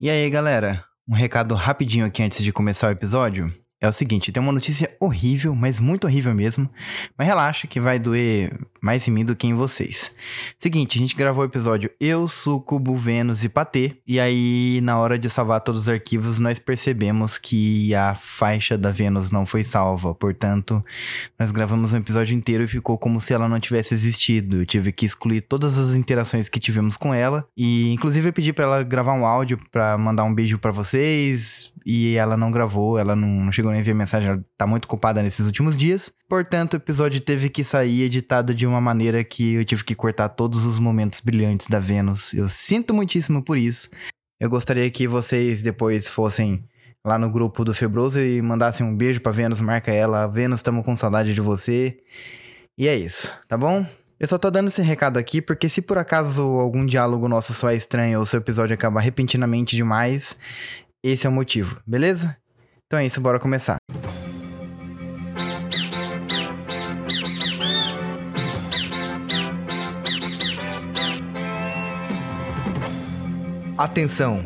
E aí, galera? Um recado rapidinho aqui antes de começar o episódio. É o seguinte, tem uma notícia horrível, mas muito horrível mesmo. Mas relaxa que vai doer mais em mim do que em vocês. Seguinte, a gente gravou o episódio Eu, Sucubo, Vênus e Patê. E aí, na hora de salvar todos os arquivos, nós percebemos que a faixa da Vênus não foi salva. Portanto, nós gravamos um episódio inteiro e ficou como se ela não tivesse existido. Eu tive que excluir todas as interações que tivemos com ela. E, inclusive, eu pedi para ela gravar um áudio para mandar um beijo para vocês. E ela não gravou, ela não chegou nem a ver mensagem, ela tá muito ocupada nesses últimos dias. Portanto, o episódio teve que sair editado de uma maneira que eu tive que cortar todos os momentos brilhantes da Vênus. Eu sinto muitíssimo por isso. Eu gostaria que vocês depois fossem lá no grupo do Febroso e mandassem um beijo pra Vênus, marca ela. Vênus, estamos com saudade de você. E é isso, tá bom? Eu só tô dando esse recado aqui porque se por acaso algum diálogo nosso só é estranho ou seu episódio acabar repentinamente demais, esse é o motivo, beleza? Então é isso, bora começar. Atenção!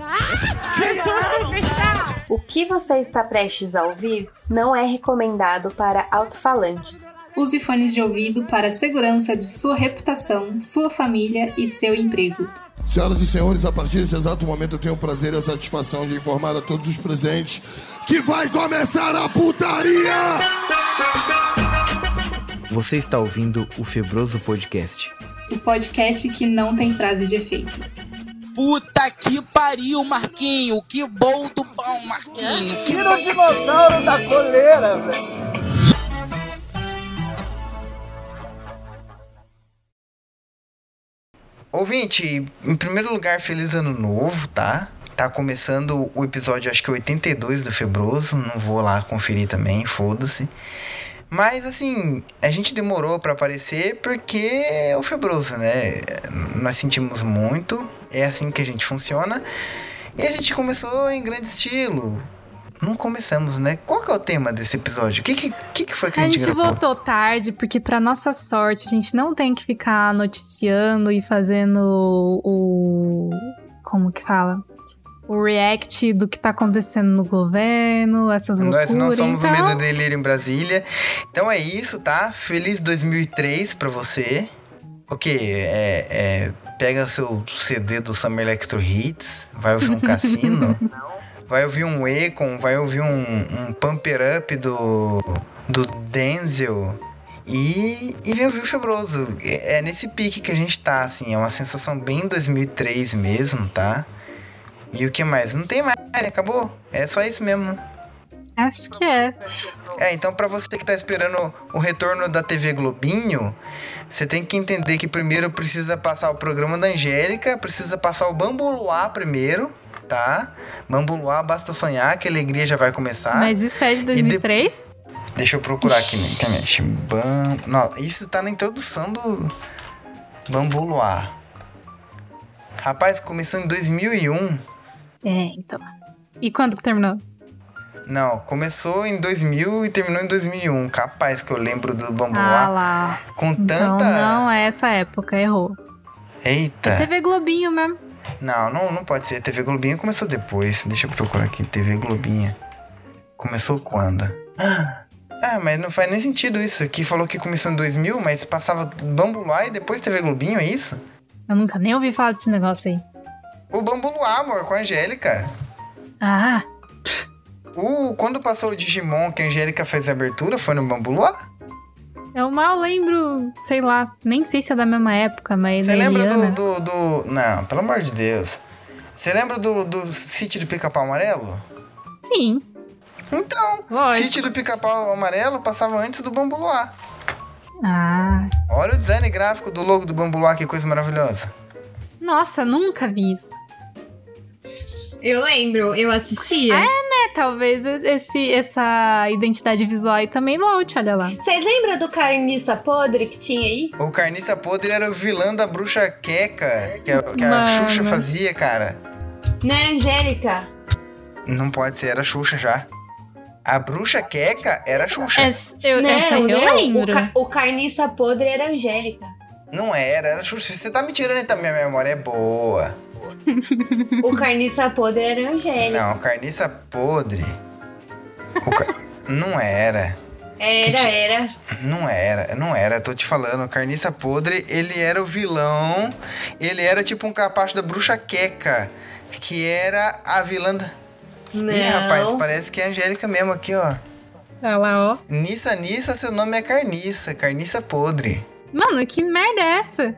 O que você está prestes a ouvir não é recomendado para alto-falantes. Use fones de ouvido para a segurança de sua reputação, sua família e seu emprego. Senhoras e senhores, a partir desse exato momento eu tenho o prazer e a satisfação de informar a todos os presentes que vai começar a putaria! Você está ouvindo o Febroso Podcast. O podcast que não tem frase de efeito. Puta que pariu, Marquinho! Que bom do pão, Marquinho! Tira o dinossauro da coleira, velho! Ouvinte, em primeiro lugar, feliz ano novo, tá? Tá começando o episódio, acho que 82 do Febroso. Não vou lá conferir também, foda-se. Mas assim, a gente demorou para aparecer porque é o Febroso, né? Nós sentimos muito, é assim que a gente funciona. E a gente começou em grande estilo. Não começamos, né? Qual que é o tema desse episódio? O que, que, que, que foi que a, A gente, gente voltou tarde, porque pra nossa sorte, a gente não tem que ficar noticiando e fazendo o. Como que fala? O react do que tá acontecendo no governo, essas loucuras. Nós não somos então, o medo dele ir em Brasília. Então é isso, tá? Feliz 2003 pra você. Ok, é, é, pega seu CD do Summer Electro Hits, vai ouvir um Cassino, vai ouvir um Econ, vai ouvir um, um Pumper Up do, do Denzel e, e vem ouvir o Febroso. É, é nesse pique que a gente tá, assim, é uma sensação bem 2003 mesmo, tá? E o que mais? Não tem mais, acabou. É só isso mesmo, né? Acho que é. É, então pra você que tá esperando o retorno da TV Globinho, você tem que entender que primeiro precisa passar o programa da Angélica, precisa passar o Bambu Luar primeiro, tá? Bambu Luar, basta sonhar que a alegria já vai começar. Mas isso é de 2003? Deixa eu procurar aqui. Bam... Não, isso tá na introdução do Bambu Luar. Rapaz, começou em 2001. É, então. E quando que terminou? Não, começou em 2000 e terminou em 2001. Capaz que eu lembro do Bambu Ah lá. Com Então tanta. não é essa época, errou. Eita. TV Globinho mesmo. Não, não, não pode ser. TV Globinha começou depois. Deixa eu procurar aqui. TV Globinha. Começou quando? Ah, mas não faz nem sentido isso. Que falou que começou em 2000, mas passava Bambu Luar e depois TV Globinho, é isso? Eu nunca nem ouvi falar desse negócio aí. O Bambu Luar, amor, com a Angélica. Ah, O, quando passou o Digimon que a Angélica fez a abertura, foi no Bambu Luar? Eu mal lembro, sei lá, nem sei se é da mesma época, mas. Você lembra do, do, do- Não, pelo amor de Deus. Você lembra do, do sítio do Pica-Pau Amarelo? Sim, Então, lógico. sítio do Pica-Pau Amarelo passava antes do Bambu Luar. Ah, Olha o design gráfico do logo do Bambu Luar, que coisa maravilhosa. nossa, nunca vi isso. Eu lembro, eu assistia. É, talvez esse, essa identidade visual aí também volte, olha lá. Vocês lembram do carniça podre que tinha aí? O Carniça Podre era o vilão da bruxa Queca, que a, que a. Xuxa fazia, cara. Não é Angélica? Não pode ser, era a Xuxa já. A bruxa Queca era a Xuxa. Essa, eu, não, essa eu não. O, lembro. ca- o carniça podre era Angélica. Não era, era Xuxa. Você tá me tirando então, minha memória é boa. O carniça podre era Angélica. Não, carniça podre. O ca- Não era. Era, era. Não era, não era, tô te falando. Carniça Podre, ele era o vilão. Ele era tipo um capacho da bruxa Queca. Que era a vilã da. Não. Ih, rapaz, parece que é a Angélica mesmo aqui, ó. Olha lá, ó. Nissa, Nissa, seu nome é Carniça. Carniça Podre. Mano, que merda é essa?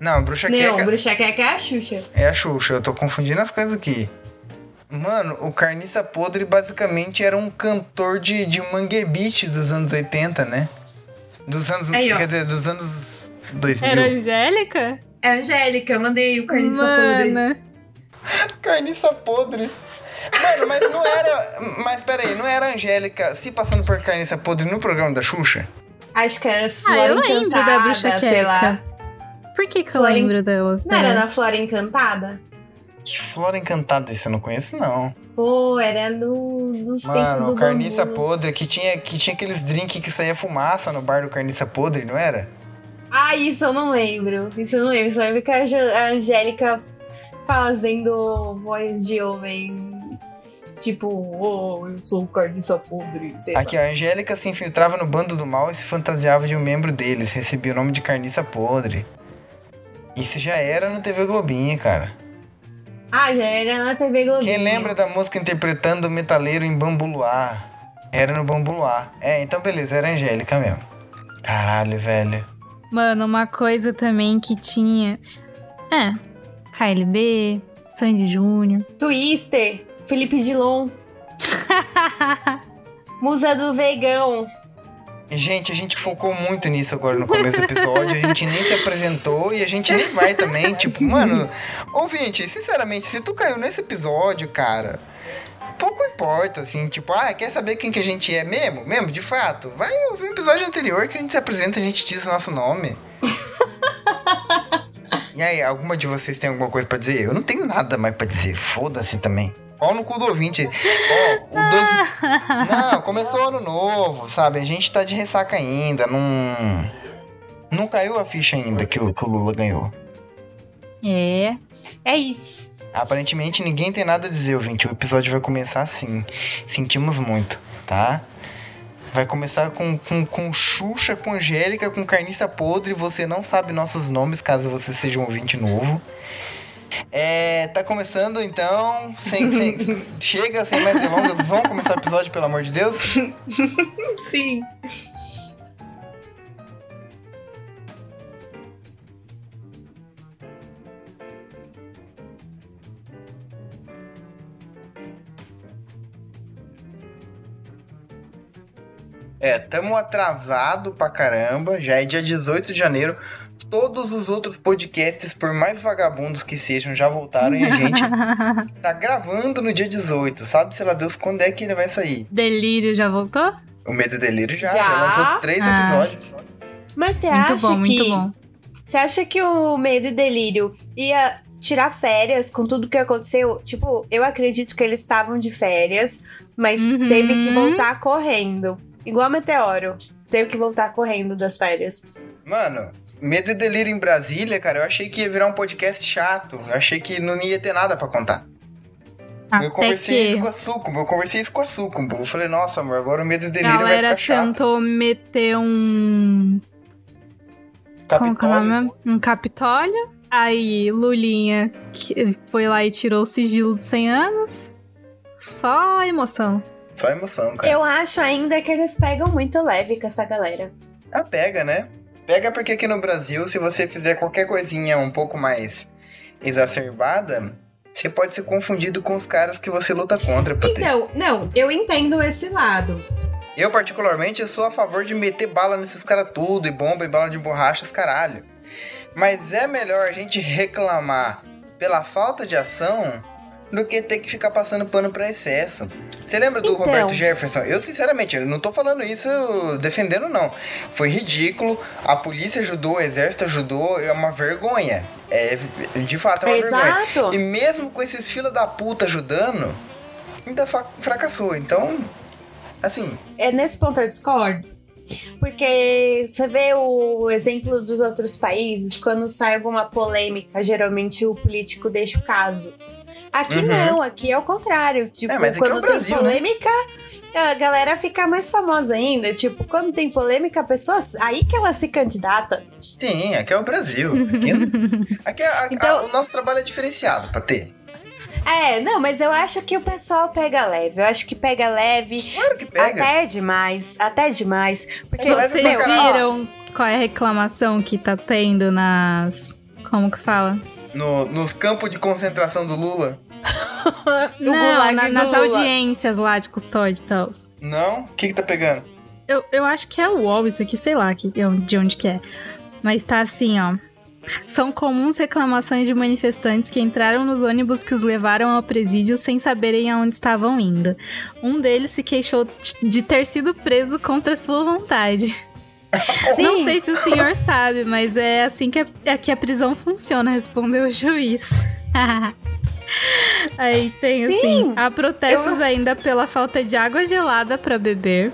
Não, bruxa Não, Queca bruxa queca é a Xuxa. é a Xuxa. Eu tô confundindo as coisas aqui. Mano, o Carniça Podre basicamente era um cantor de, de manguebite dos anos 80, né? Dos anos. Aí, quer dizer, dos anos 2000. Era Angélica? É a Angélica, mandei o carniça podre. Mano. Carniça podre. Mano, mas não era. Mas peraí, não era a Angélica se passando por carniça podre no programa da Xuxa? Acho que era Ah, Flora eu lembro da Encantada, bruxa sei lá. queca. Por que que eu Flora en- lembro delas? Não era na Flora Encantada? Que flora encantada esse eu não conheço, não. Pô, era no, nos tempos Mano, do o Carniça bambu. Podre, que tinha, que tinha aqueles drinks que saía fumaça no bar do Carniça Podre, não era? Ah, isso eu não lembro. Isso eu não lembro. Só lembro que era a Angélica fazendo voz de homem. Tipo, oh, eu sou o carniça podre, sei lá. Aqui, ó, a Angélica se infiltrava no bando do mal e se fantasiava de um membro deles. Recebia o nome de Carniça Podre. Isso já era no TV Globinho, cara. Ah, já era na TV Globinho. Quem lembra da música interpretando o metaleiro em Bambu Luar? Era no Bambu Luar. É, então beleza, era a Angélica mesmo. Caralho, velho. Mano, uma coisa também que tinha. É. KLB, Sandy Júnior. Twister, Felipe Dilon, Musa do Vegão. Gente, a gente focou muito nisso agora no começo do episódio. A gente nem se apresentou e a gente nem vai também. Tipo, mano, ouvinte, sinceramente, se tu caiu nesse episódio, cara, pouco importa, assim, tipo, ah, quer saber quem que a gente é mesmo? Mesmo, de fato? Vai ouvir o episódio anterior que a gente se apresenta, a gente diz o nosso nome. E aí, alguma de vocês tem alguma coisa pra dizer? Eu não tenho nada mais pra dizer. Foda-se também. Pau no cu do ouvinte. Ó, o dois... Não, começou ano novo, sabe? A gente tá de ressaca ainda. Não. Não caiu a ficha ainda que o, que o Lula ganhou. É. É isso. Aparentemente ninguém tem nada a dizer, ouvinte. O episódio vai começar assim. Sentimos muito, tá? Vai começar com, com, com Xuxa, com Angélica, com Carniça Podre. Você não sabe nossos nomes, caso você seja um ouvinte novo. É, tá começando então. Sem, sem- chega, sem mais delongas. Vamos começar o episódio, pelo amor de Deus? Sim. É, tamo atrasado pra caramba. Já é dia 18 de janeiro. Todos os outros podcasts, por mais vagabundos que sejam, já voltaram e a gente tá gravando no dia 18. Sabe, sei lá Deus, quando é que ele vai sair? Delírio já voltou? O Medo e Delírio já, Já? já lançou três Ah. episódios. Mas você acha bom, que. muito bom. Você acha que o Medo e Delírio ia tirar férias com tudo que aconteceu? Tipo, eu acredito que eles estavam de férias, mas Uhum. teve que voltar correndo. Igual Meteoro. Teve que voltar correndo das férias. Mano, Medo e Delírio em Brasília, cara, eu achei que ia virar um podcast chato. Eu achei que não ia ter nada pra contar. Até eu conversei isso que com a Sucumbo, eu conversei isso com a Sucumbo. Eu falei, nossa, amor, agora o Medo e a Delírio vai galera ficar chato. tentou meter um. Como que é o Capitólio. nome? Um Capitólio. Aí Lulinha que foi lá e tirou o sigilo de 100 anos. Só emoção. Só emoção, cara. Eu acho ainda que eles pegam muito leve com essa galera. Ah, pega, né? Pega porque aqui no Brasil, se você fizer qualquer coisinha um pouco mais exacerbada, você pode ser confundido com os caras que você luta contra. Então, não, eu entendo esse lado. Eu, particularmente, sou a favor de meter bala nesses caras tudo, e bomba e bala de borrachas, caralho. Mas é melhor a gente reclamar pela falta de ação do que ter que ficar passando pano pra excesso. Você lembra do Então. Roberto Jefferson? Eu, sinceramente, eu não tô falando isso defendendo, não. Foi ridículo, a polícia ajudou, o exército ajudou, é uma vergonha. É, de fato, é uma vergonha. Exato. E mesmo com esses fila da puta ajudando, ainda fracassou. Então, assim, É nesse ponto eu discordo. Porque você vê o exemplo dos outros países, quando sai alguma polêmica, geralmente o político deixa o caso. Aqui Uhum. não, aqui é o contrário. Tipo, É, mas aqui é quando o Brasil, tem né? polêmica, a galera fica mais famosa ainda. Tipo, quando tem polêmica, a pessoa. Aí que ela se candidata. Sim, aqui é o Brasil. Aqui, aqui é- a- Então- a- o nosso trabalho é diferenciado pra ter. É, não, mas eu acho que o pessoal pega leve. Eu acho que pega leve. Claro que pega. Até demais. Até demais. Porque, Vocês viram qual é a reclamação que tá tendo nas. Como que fala? No- nos campos de concentração do Lula. O Não, na- do nas Lula. audiências lá de custódia e tal. Não? O que que tá pegando? Eu, eu acho que é o UOL isso aqui, sei lá que, de onde que é. Mas tá assim, ó. São comuns reclamações de manifestantes que entraram nos ônibus que os levaram ao presídio sem saberem aonde estavam indo. Um deles se queixou de ter sido preso contra sua vontade. Sim. Não sei se o senhor sabe, mas é assim que a, é que a prisão funciona, respondeu o juiz. Aí tem assim: Sim, há protestos ainda pela falta de água gelada para beber.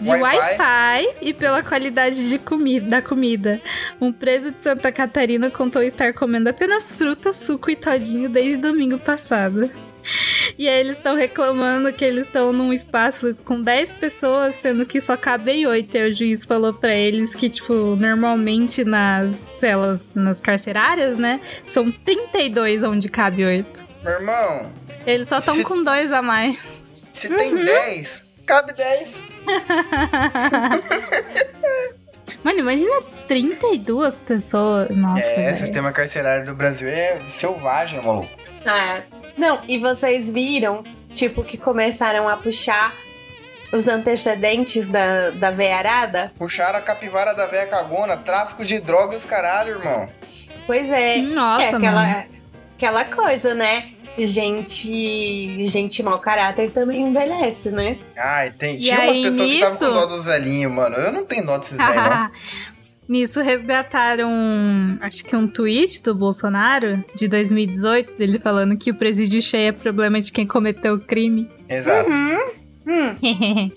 De Wi-Fi. E pela qualidade de comida, da comida. Um preso de Santa Catarina contou estar comendo apenas fruta, suco e todinho desde domingo passado. E aí eles estão reclamando que eles estão num espaço com 10 pessoas, sendo que só cabem 8. E o juiz falou pra eles que, tipo, normalmente nas celas, nas carcerárias, né, são 32 onde cabe 8. Meu irmão, Eles só estão Se- com dois a mais. se tem 10, cabe 10. Mano, imagina 32 pessoas. Nossa, É, velho. sistema carcerário do Brasil é selvagem, maluco. É. Não, e vocês viram, tipo, que começaram a puxar os antecedentes da, da veiarada? Puxaram a capivara da véia cagona, tráfico de droga e os caralho, irmão. Pois é. Nossa, é aquela, mano. aquela coisa, né? Gente, gente mau caráter também envelhece, né? Ai, tem, E tinha umas aí, pessoas que estavam com nisso- dó dos velhinhos, mano. Eu não tenho dó desses velhos, não. Nisso resgataram, acho que um tweet do Bolsonaro de 2018, dele falando que o presídio cheio é problema de quem cometeu o crime. Exato. Hum.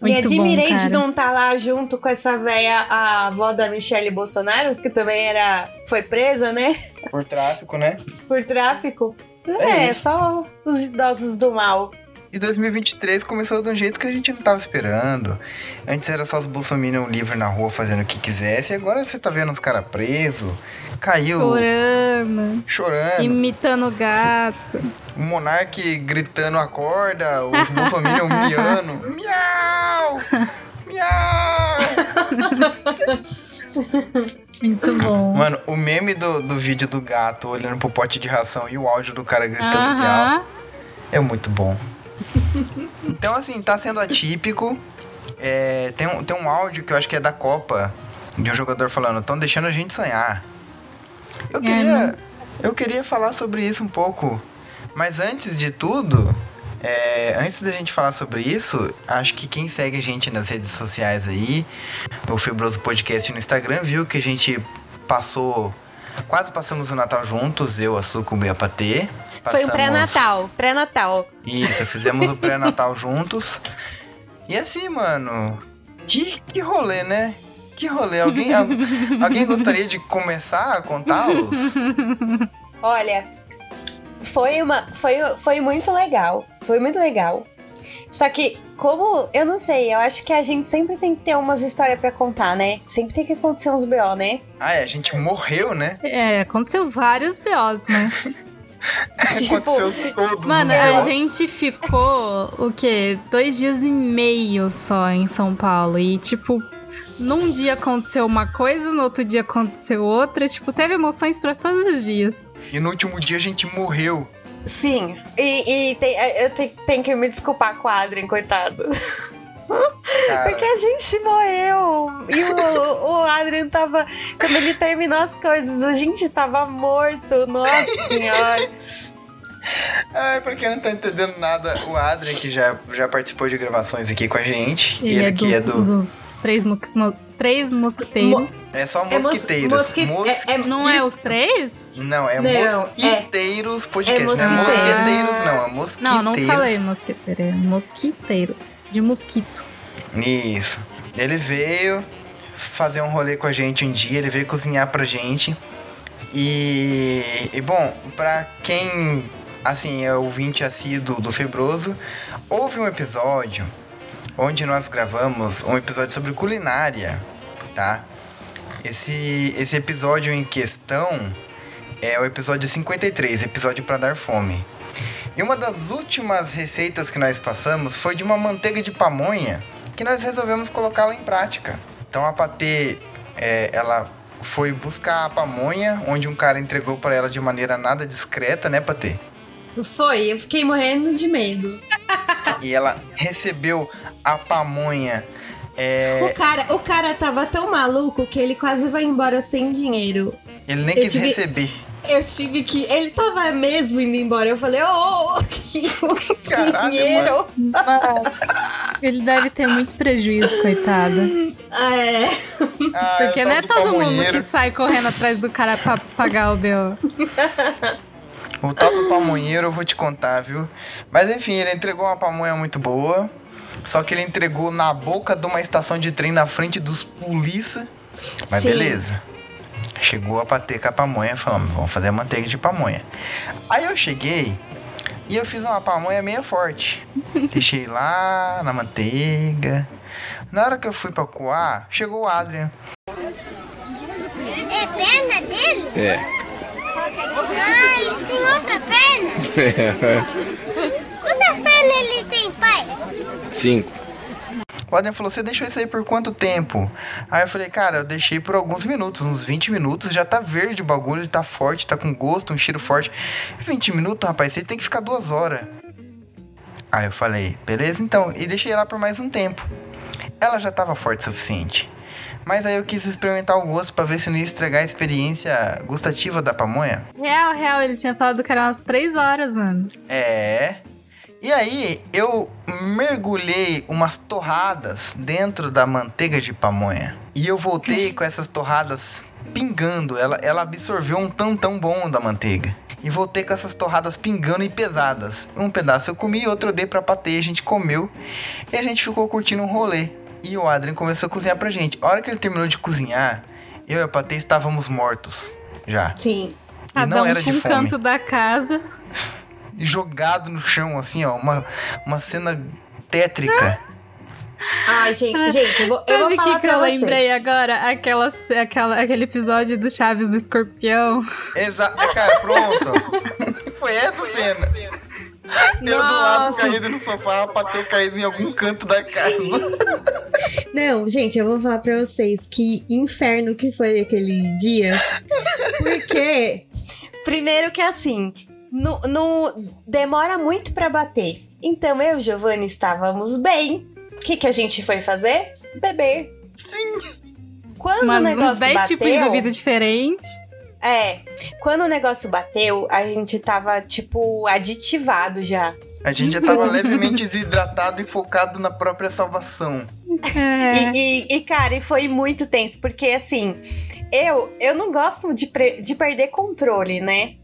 Me admirei bom, de não estar lá junto com essa velha, a avó da Michelle Bolsonaro, que também era. foi presa, né? Por tráfico, né? Por tráfico. É É, só os idosos do mal. E 2023 começou de um jeito que a gente não tava esperando. Antes era só os bolsominion livre na rua fazendo o que quisesse. E agora você tá vendo os caras presos. Caiu Chorando, chorando. imitando o gato. O monarque gritando acorda. Os bolsominion miando. Miau! Miau! Muito bom. Mano, o meme do, do vídeo do gato olhando pro pote de ração e o áudio do cara gritando miau Aham. é muito bom. Então, assim, tá sendo atípico. É, tem, um, tem um áudio que eu acho que é da Copa, de um jogador falando, estão deixando a gente sonhar. Eu É, queria, não. eu queria falar sobre isso um pouco. Mas antes de tudo, é, antes da gente falar sobre isso, acho que quem segue a gente nas redes sociais aí, no Fibroso Podcast no Instagram, viu que a gente passou. Quase passamos o Natal juntos, eu, a Sucumbi e a Patê. Foi um Passamos- pré-natal. Pré-natal. isso, fizemos o pré-natal juntos. E assim, mano, que, que rolê, né? Que rolê. Alguém, al- alguém gostaria de começar a contá-los? Olha, foi uma. Foi, foi muito legal. Foi muito legal. Só que, como. Eu não sei, eu acho que a gente sempre tem que ter umas histórias pra contar, né? Sempre tem que acontecer uns BO, né? Ah, é, a gente morreu, né? É, aconteceu vários BOs, né? Tipo, Aconteceu todos Mano, os a gente ficou, o quê? Dois dias e meio só em São Paulo. E, tipo, num dia aconteceu uma coisa, no outro dia aconteceu outra. Tipo, teve emoções pra todos os dias. E no último dia a gente morreu. Sim. E, e tem- eu te- tenho que me desculpar com a Adrien, coitado. Cara, Porque a gente morreu. E o, o Adrian tava. Quando ele terminou as coisas, a gente tava morto. Nossa senhora. ai, pra quem não tá entendendo nada, o Adrian, que já, já participou de gravações aqui com a gente. Ele, é, que dos, é do. dos três, mo- três mosquiteiros. É só É mos- mosquiteiros. mosqui- Mosqui- é- é- Não é os três? Não, é Não, é- mosquiteiros podcast. não é mosquiteiros. mosquiteiros, não. É mosquiteiros. Não, não falei mosquiteiro. É mosquiteiro. De mosquito. Isso. ele veio fazer um rolê com a gente um dia, ele veio cozinhar pra gente. E, e bom, pra quem assim é ouvinte assíduo do Febroso, houve um episódio onde nós gravamos um episódio sobre culinária, tá? Esse, esse episódio em questão é o episódio 53, episódio para dar fome. E uma das últimas receitas que nós passamos foi de uma manteiga de pamonha que nós resolvemos colocá-la em prática. Então a Patê, é, ela foi buscar a pamonha, onde um cara entregou para ela de maneira nada discreta, né, Patê? Foi, eu fiquei morrendo de medo. E ela recebeu a pamonha. É, O cara, o cara tava tão maluco que ele quase vai embora sem dinheiro. ele nem eu quis tive- receber. Eu tive que. Ele tava mesmo indo embora. Eu falei, ô, que Caralho, dinheiro. Mano, ele deve ter muito prejuízo, coitado. É. Ah, Porque o não é do todo mundo que sai correndo atrás do cara pra pagar o B.O. O tal do pamonheiro eu vou te contar, viu? Mas enfim, ele entregou uma pamonha muito boa. Só que ele entregou na boca de uma estação de trem na frente dos polícia. Mas Sim. beleza. Chegou a bater com a pamonha, falando, vamos fazer a manteiga de pamonha. Aí eu cheguei e eu fiz uma pamonha meio forte. Deixei lá na manteiga. Na hora que eu fui pra coar, chegou o Adrian. É perna dele? É. Ah, ele tem outra perna? Quantas pernas ele tem, pai? O Adrian falou, você deixou isso aí por quanto tempo? Aí eu falei, cara, eu deixei por alguns minutos, uns 20 minutos, já tá verde o bagulho, tá forte, tá com gosto, um cheiro forte. 20 minutos, rapaz, você tem que ficar duas horas. Aí eu falei, beleza então, e deixei lá por mais um tempo. Ela já tava forte o suficiente. Mas aí eu quis experimentar o gosto pra ver se não ia estragar a experiência gustativa da pamonha. Real, real, ele tinha falado que era umas três horas, mano. É. E aí eu mergulhei umas torradas dentro da manteiga de pamonha. E eu voltei com essas torradas pingando. Ela, ela absorveu um tão tão bom da manteiga. E voltei com essas torradas pingando e pesadas. Um pedaço eu comi, outro eu dei pra patê, a gente comeu. E a gente ficou curtindo um rolê. E o Adrien começou a cozinhar pra gente. A hora que ele terminou de cozinhar, eu e a patê estávamos mortos. Já. Sim. E Cada não um era de um fome canto da casa. jogado no chão, assim, ó. Uma, uma cena tétrica. Ai, gente, gente, eu vou, eu Sabe vou o falar que, que pra eu vocês. lembrei agora? Aquela, aquela, aquele episódio do Chaves do Escorpião. Exato. Cara, pronto. Foi essa cena. Eu do lado Nossa. caído no sofá pra ter caído em algum canto da casa. Não, gente, eu vou falar pra vocês que inferno que foi aquele dia. Porque, primeiro que assim, no, no- demora muito pra bater. Então eu e o Giovanni estávamos bem. O que, que a gente foi fazer? Beber. Sim. Quando o Mas negócio uns 10 bateu, tipos de bebida diferentes. É, quando o negócio bateu, a gente tava, tipo, aditivado já. A gente já tava levemente desidratado e focado na própria salvação. É. E, e, e, cara, e foi muito tenso, porque assim, eu, eu não gosto de, pre- de perder controle, né?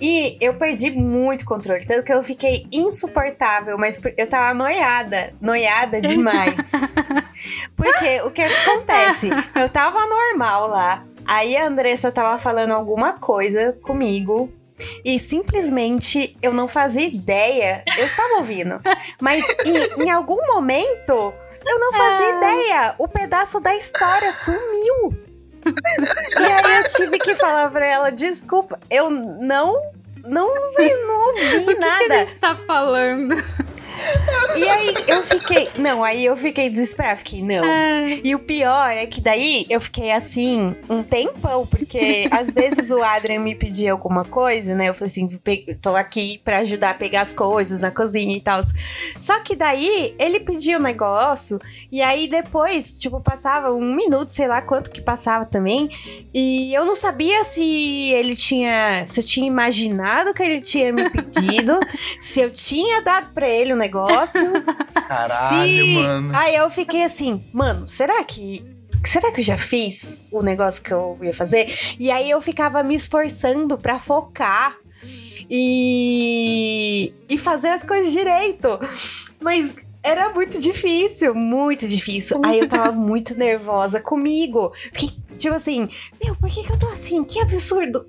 E eu perdi muito controle, tanto que eu fiquei insuportável, mas eu tava noiada, noiada demais. Porque o que acontece? Eu tava normal lá, aí a Andressa tava falando alguma coisa comigo. E simplesmente eu não fazia ideia. Eu estava ouvindo. Mas em, em algum momento eu não fazia ideia. O pedaço da história sumiu. E aí eu tive que falar pra ela, desculpa, eu não. Não, não ouvi O que, que nada. a gente tá falando? E aí eu fiquei. Não, aí eu fiquei desesperada. Fiquei, não. É. E o pior é que daí eu fiquei assim um tempão, porque às vezes o Adrian me pedia alguma coisa, né? Eu falei assim, "Pe- tô aqui pra ajudar a pegar as coisas na cozinha e tal. Só que daí ele pedia um negócio, e aí depois, tipo, passava um minuto, sei lá quanto que passava também, e eu não sabia se ele tinha. Se eu tinha imaginado que ele tinha me pedido, se eu tinha dado pra ele o negócio. Caralho, Se- mano. Aí eu fiquei assim, mano, será que. Será que eu já fiz o negócio que eu ia fazer? E aí eu ficava me esforçando pra focar e. e fazer as coisas direito. Mas Era muito difícil, muito difícil. Aí eu tava muito nervosa comigo. Fiquei, tipo assim, meu, por que, que eu tô assim? Que absurdo.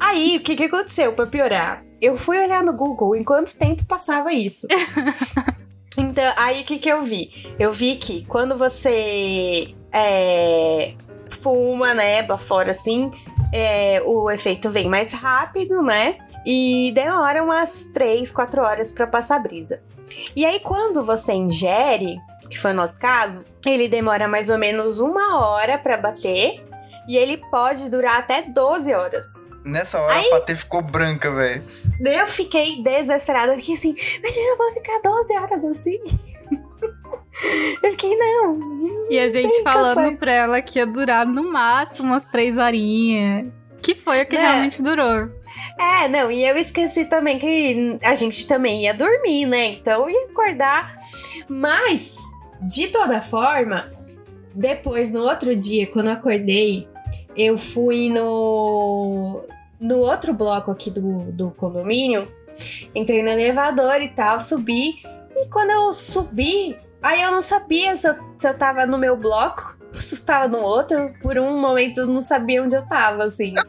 Aí, o que que aconteceu pra piorar? Eu fui olhar no Google em quanto tempo passava isso. Então, aí o que, que eu vi? Eu vi que quando você é, fuma, né, fora assim, é, o efeito vem mais rápido, né? E demora umas 3, 4 horas para passar a brisa. E aí, quando você ingere, que foi o nosso caso, ele demora mais ou menos uma hora para bater. E ele pode durar até 12 horas. Nessa hora Aí- a patê ficou branca, velho. Eu fiquei desesperada. Eu fiquei assim, mas eu vou ficar 12 horas assim? eu fiquei, não. E a gente falando pra ela que ia durar no máximo umas três horinhas. Que foi o que É. realmente durou. É, não, e eu esqueci também que a gente também ia dormir, né? Então eu ia acordar. Mas, de toda forma, depois, no outro dia, quando eu acordei, eu fui no, no outro bloco aqui do, do condomínio. Entrei no elevador e tal, subi. E quando eu subi, aí eu não sabia se eu, se eu tava no meu bloco, se eu tava no outro. Por um momento eu não sabia onde eu tava, assim.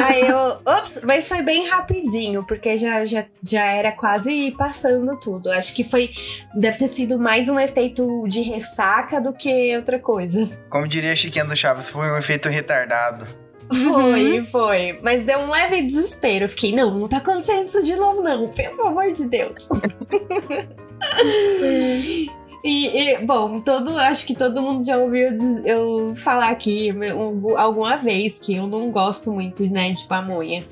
Aí eu. Ops, mas foi bem rapidinho, porque já, já, já era quase passando tudo. Acho que foi. Deve ter sido mais um efeito de ressaca do que outra coisa. Como diria Chiquinha do Chaves, foi um efeito retardado. Foi, foi. Mas deu um leve desespero. Eu fiquei, não, não tá acontecendo isso de novo, não. Pelo amor de Deus. E, e, bom, todo, acho que todo mundo já ouviu eu falar aqui um- alguma vez que eu não gosto muito, né, de pamonha.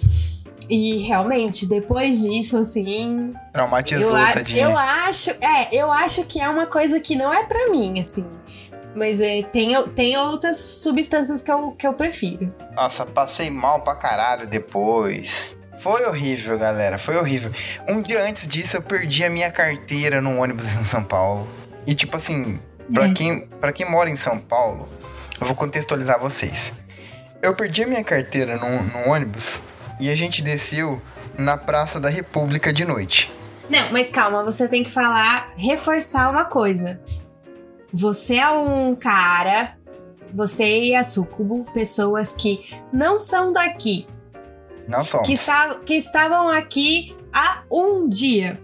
E realmente, depois disso, assim, Traumatizou, eu, a- tadinha. eu acho, é, eu acho que é uma coisa que não é pra mim, assim. Mas é, tem, tem outras substâncias que eu, que eu prefiro. Nossa, passei mal pra caralho depois. Foi horrível, galera. Foi horrível. Um dia antes disso, eu perdi a minha carteira no ônibus em São Paulo. E tipo assim, pra, Hum. quem, pra quem mora em São Paulo, eu vou contextualizar vocês. Eu perdi a minha carteira no, no ônibus e a gente desceu na Praça da República de noite. Não, mas calma, você tem que falar, reforçar uma coisa. Você é um cara, você e a Sucubo, pessoas que não são daqui, Não só. que, esta- que estavam aqui há um dia.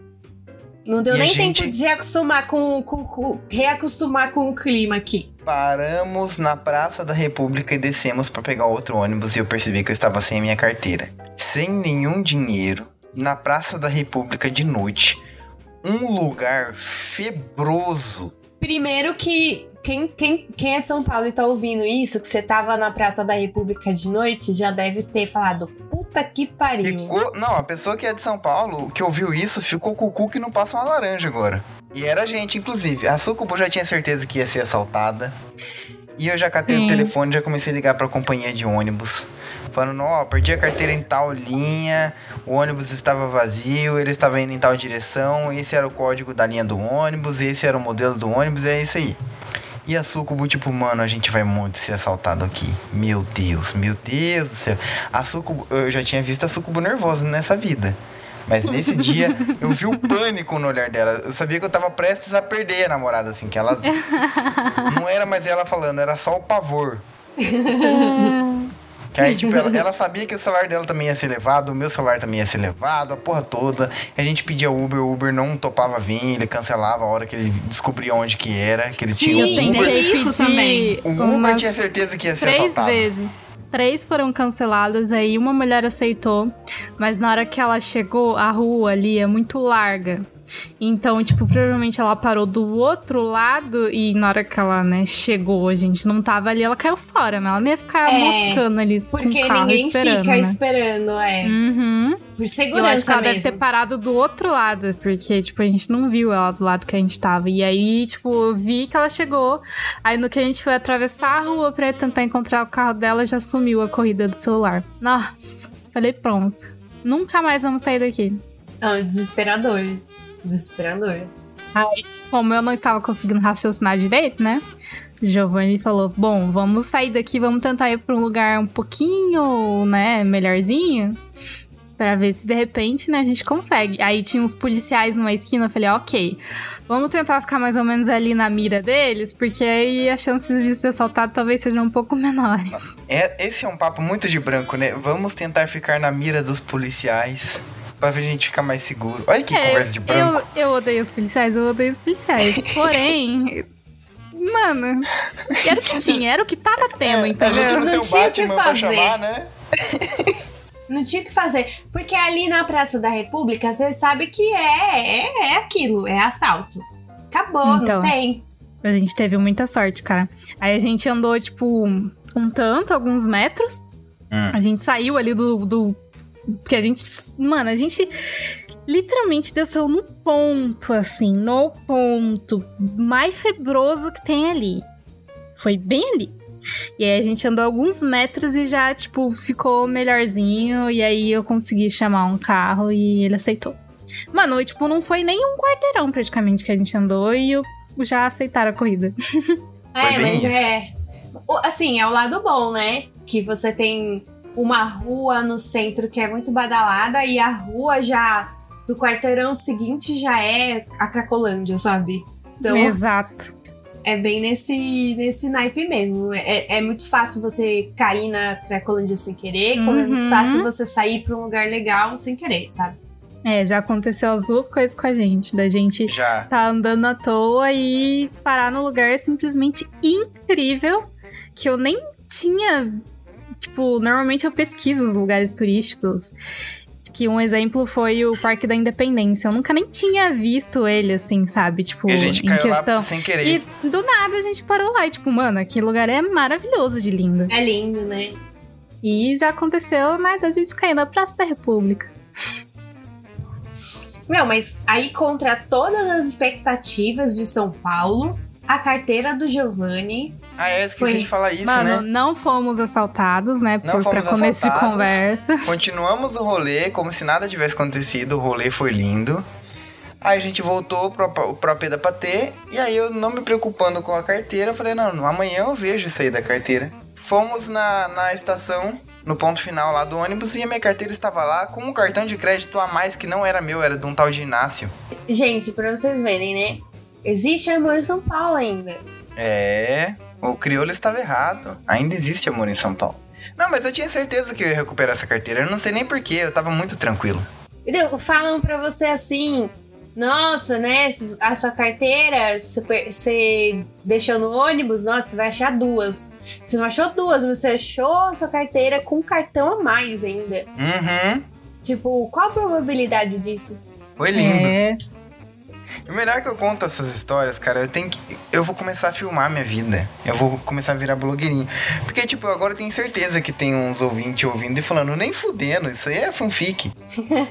Não deu E nem gente- tempo de acostumar com, com, com- reacostumar com o clima aqui. Paramos na Praça da República e descemos pra pegar outro ônibus e eu percebi que eu estava sem a minha carteira. Sem nenhum dinheiro, na Praça da República de noite. Um lugar febroso. Primeiro que quem, quem, quem é de São Paulo e tá ouvindo isso, que você tava na Praça da República de noite, já deve ter falado, puta que pariu. Ficou. Não, a pessoa que é de São Paulo, que ouviu isso, ficou com o cu que não passa uma laranja agora. E era gente, inclusive. A Sucubo já tinha certeza que ia ser assaltada. E eu já catei Sim. o telefone, já comecei a ligar pra companhia de ônibus. Falando, ó, perdi a carteira em tal linha, o ônibus estava vazio, ele estava indo em tal direção, esse era o código da linha do ônibus, esse era o modelo do ônibus, é isso aí. E a Sucubo, tipo, mano, a gente vai muito ser assaltado aqui. Meu Deus, meu Deus do céu. A Sucubo, eu já tinha visto a Sucubo nervosa nessa vida. Mas nesse dia, eu vi o pânico no olhar dela. Eu sabia que eu tava prestes a perder a namorada, assim, que ela. não era mais ela falando, era só o pavor. Que aí, tipo, ela, ela sabia que o celular dela também ia ser levado, o meu celular também ia ser levado, a porra toda. A gente pedia Uber, o Uber não topava vir, ele cancelava a hora que ele descobria onde que era, que ele Sim, tinha Eu Uber. tentei isso também. O Uber tinha certeza que ia ser três assaltado. vezes. Três foram canceladas, aí uma mulher aceitou, mas na hora que ela chegou, a rua ali é muito larga. Então, tipo, provavelmente ela parou do outro lado e na hora que ela, né, chegou, a gente não tava ali, ela caiu fora, né? Ela não ia ficar É, moscando ali com Porque o carro ninguém esperando, fica né? esperando, é. Uhum. Por Eu acho que segurança ela deve mesmo. ter parado do outro lado, porque, tipo, a gente não viu ela do lado que a gente tava. E aí, tipo, eu vi que ela chegou. Aí, no que a gente foi atravessar a rua pra tentar encontrar o carro dela, já sumiu a corrida do celular. Nossa, falei, pronto. Nunca mais vamos sair daqui. Não, desesperador. Desesperador. Como eu não estava conseguindo raciocinar direito, né? O Giovanni falou: Bom, vamos sair daqui, vamos tentar ir pra um lugar um pouquinho, né, melhorzinho. Pra ver se de repente, né, a gente consegue. Aí tinha uns policiais numa esquina, eu falei, ok, vamos tentar ficar mais ou menos ali na mira deles, porque aí as chances de ser assaltado talvez sejam um pouco menores. É, esse é um papo muito de branco, né? Vamos tentar ficar na mira dos policiais. Pra a gente ficar mais seguro. Olha que É, conversa de branco. Eu, eu odeio os policiais, eu odeio os policiais. Porém, mano, era o que tinha, era o que tava tendo, a gente entendeu? não, Não tinha o que Batman pra fazer. chamar, né? Não tinha o que fazer. Porque ali na Praça da República, você sabe que é, é, é aquilo, é assalto. Acabou, Então. não tem. A gente teve muita sorte, cara. Aí a gente andou, tipo, um tanto, alguns metros. Hum. A gente saiu ali do, do. Porque a gente. Mano, a gente literalmente desceu no ponto, assim, no ponto mais febroso que tem ali. Foi bem ali. E aí a gente andou alguns metros e já, tipo, ficou melhorzinho. E aí eu consegui chamar um carro e ele aceitou. Mano, e, tipo, não foi nem um quarteirão praticamente que a gente andou e eu já aceitaram a corrida. É, bem mas isso. é. Assim, é o lado bom, né? Que você tem uma rua no centro que é muito badalada e a rua já do quarteirão seguinte já é a Cracolândia, sabe? Então Exato. é bem nesse, nesse naipe mesmo. É, é muito fácil você cair na Cracolândia sem querer, como é muito Uhum. fácil você sair pra um lugar legal sem querer, sabe? É, já aconteceu as duas coisas com a gente. Da gente Já. tá andando à toa e parar no lugar simplesmente incrível. Que eu nem tinha. Tipo, normalmente eu pesquiso os lugares turísticos. Que um exemplo foi o Parque da Independência. Eu nunca nem tinha visto ele, assim, sabe? Tipo, E a gente em caiu questão. lá sem querer. E do nada a gente parou lá e, tipo, mano, aquele lugar é maravilhoso de lindo. É lindo, né? E já aconteceu, né, da gente cair na Praça da República. Não, mas aí contra todas as expectativas de São Paulo, a carteira do Giovanni. Ah, é, esqueci Foi. de falar isso, Mano, né? não fomos assaltados, né? Não por, pra fomos começo de assaltados. conversa. Continuamos o rolê como se nada tivesse acontecido. O rolê foi lindo. Aí a gente voltou pro, pro AP da Patê. E aí eu não me preocupando com a carteira, eu falei, não, amanhã eu vejo isso aí da carteira. Fomos na, na estação, no ponto final lá do ônibus, e a minha carteira estava lá com um cartão de crédito a mais que não era meu, era de um tal de Inácio. Gente, pra vocês verem, né? Existe amor em São Paulo ainda. É, o crioulo estava errado. Ainda existe amor em São Paulo. Não, mas eu tinha certeza que eu ia recuperar essa carteira. Eu não sei nem porquê, eu tava muito tranquilo. Entendeu? Falam pra você assim. Nossa, né? A sua carteira, você deixou no ônibus, nossa, você vai achar duas. Você não achou duas, mas você achou a sua carteira com um cartão a mais ainda. Uhum. Tipo, qual a probabilidade disso? Foi lindo. É. O melhor que eu conto essas histórias, cara, eu tenho que. Eu vou começar a filmar minha vida. Eu vou começar a virar blogueirinho. Porque, tipo, agora eu tenho certeza que tem uns ouvintes ouvindo e falando, nem fudendo, isso aí é fanfic.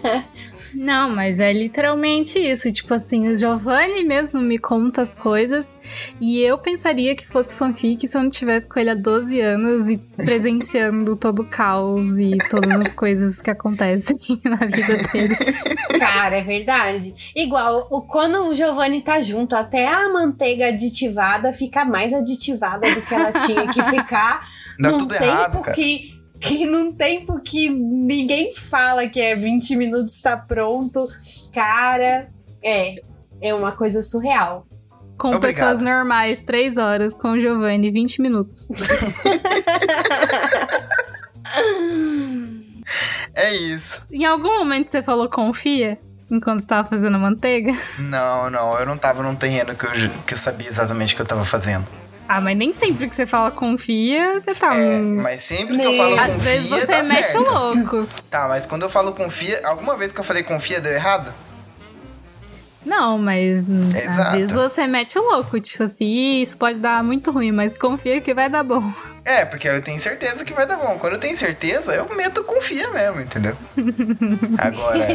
Não, mas é literalmente isso. Tipo assim, o Giovanni mesmo me conta as coisas e eu pensaria que fosse fanfic se eu não tivesse com ele há 12 anos e presenciando todo o caos e todas as coisas que acontecem na vida dele. Cara, é verdade. Igual, o, quando o Giovanni tá junto, até a manteiga aditivada fica mais aditivada do que ela tinha que ficar. Dá num tudo tempo errado, cara. que, que num tempo que ninguém fala que é 20 minutos tá pronto. Cara, é. É uma coisa surreal. Com Obrigado. pessoas normais, 3 horas, com o Giovanni, 20 minutos. É isso. Em algum momento você falou confia? Enquanto você tava fazendo manteiga? Não, não, eu não tava num terreno que eu, que eu sabia exatamente o que eu tava fazendo. Ah, mas nem sempre que você fala confia, você tá. É, mas sempre que eu falo Às confia, vezes você dá mete certo. o louco. Tá, mas quando eu falo confia, alguma vez que eu falei confia deu errado? Não, mas hum, às Exato. vezes você mete o louco, tipo assim, "Ih, isso pode dar muito ruim, mas confia que vai dar bom. É, porque eu tenho certeza que vai dar bom. Quando eu tenho certeza, eu meto confia mesmo, entendeu? Agora,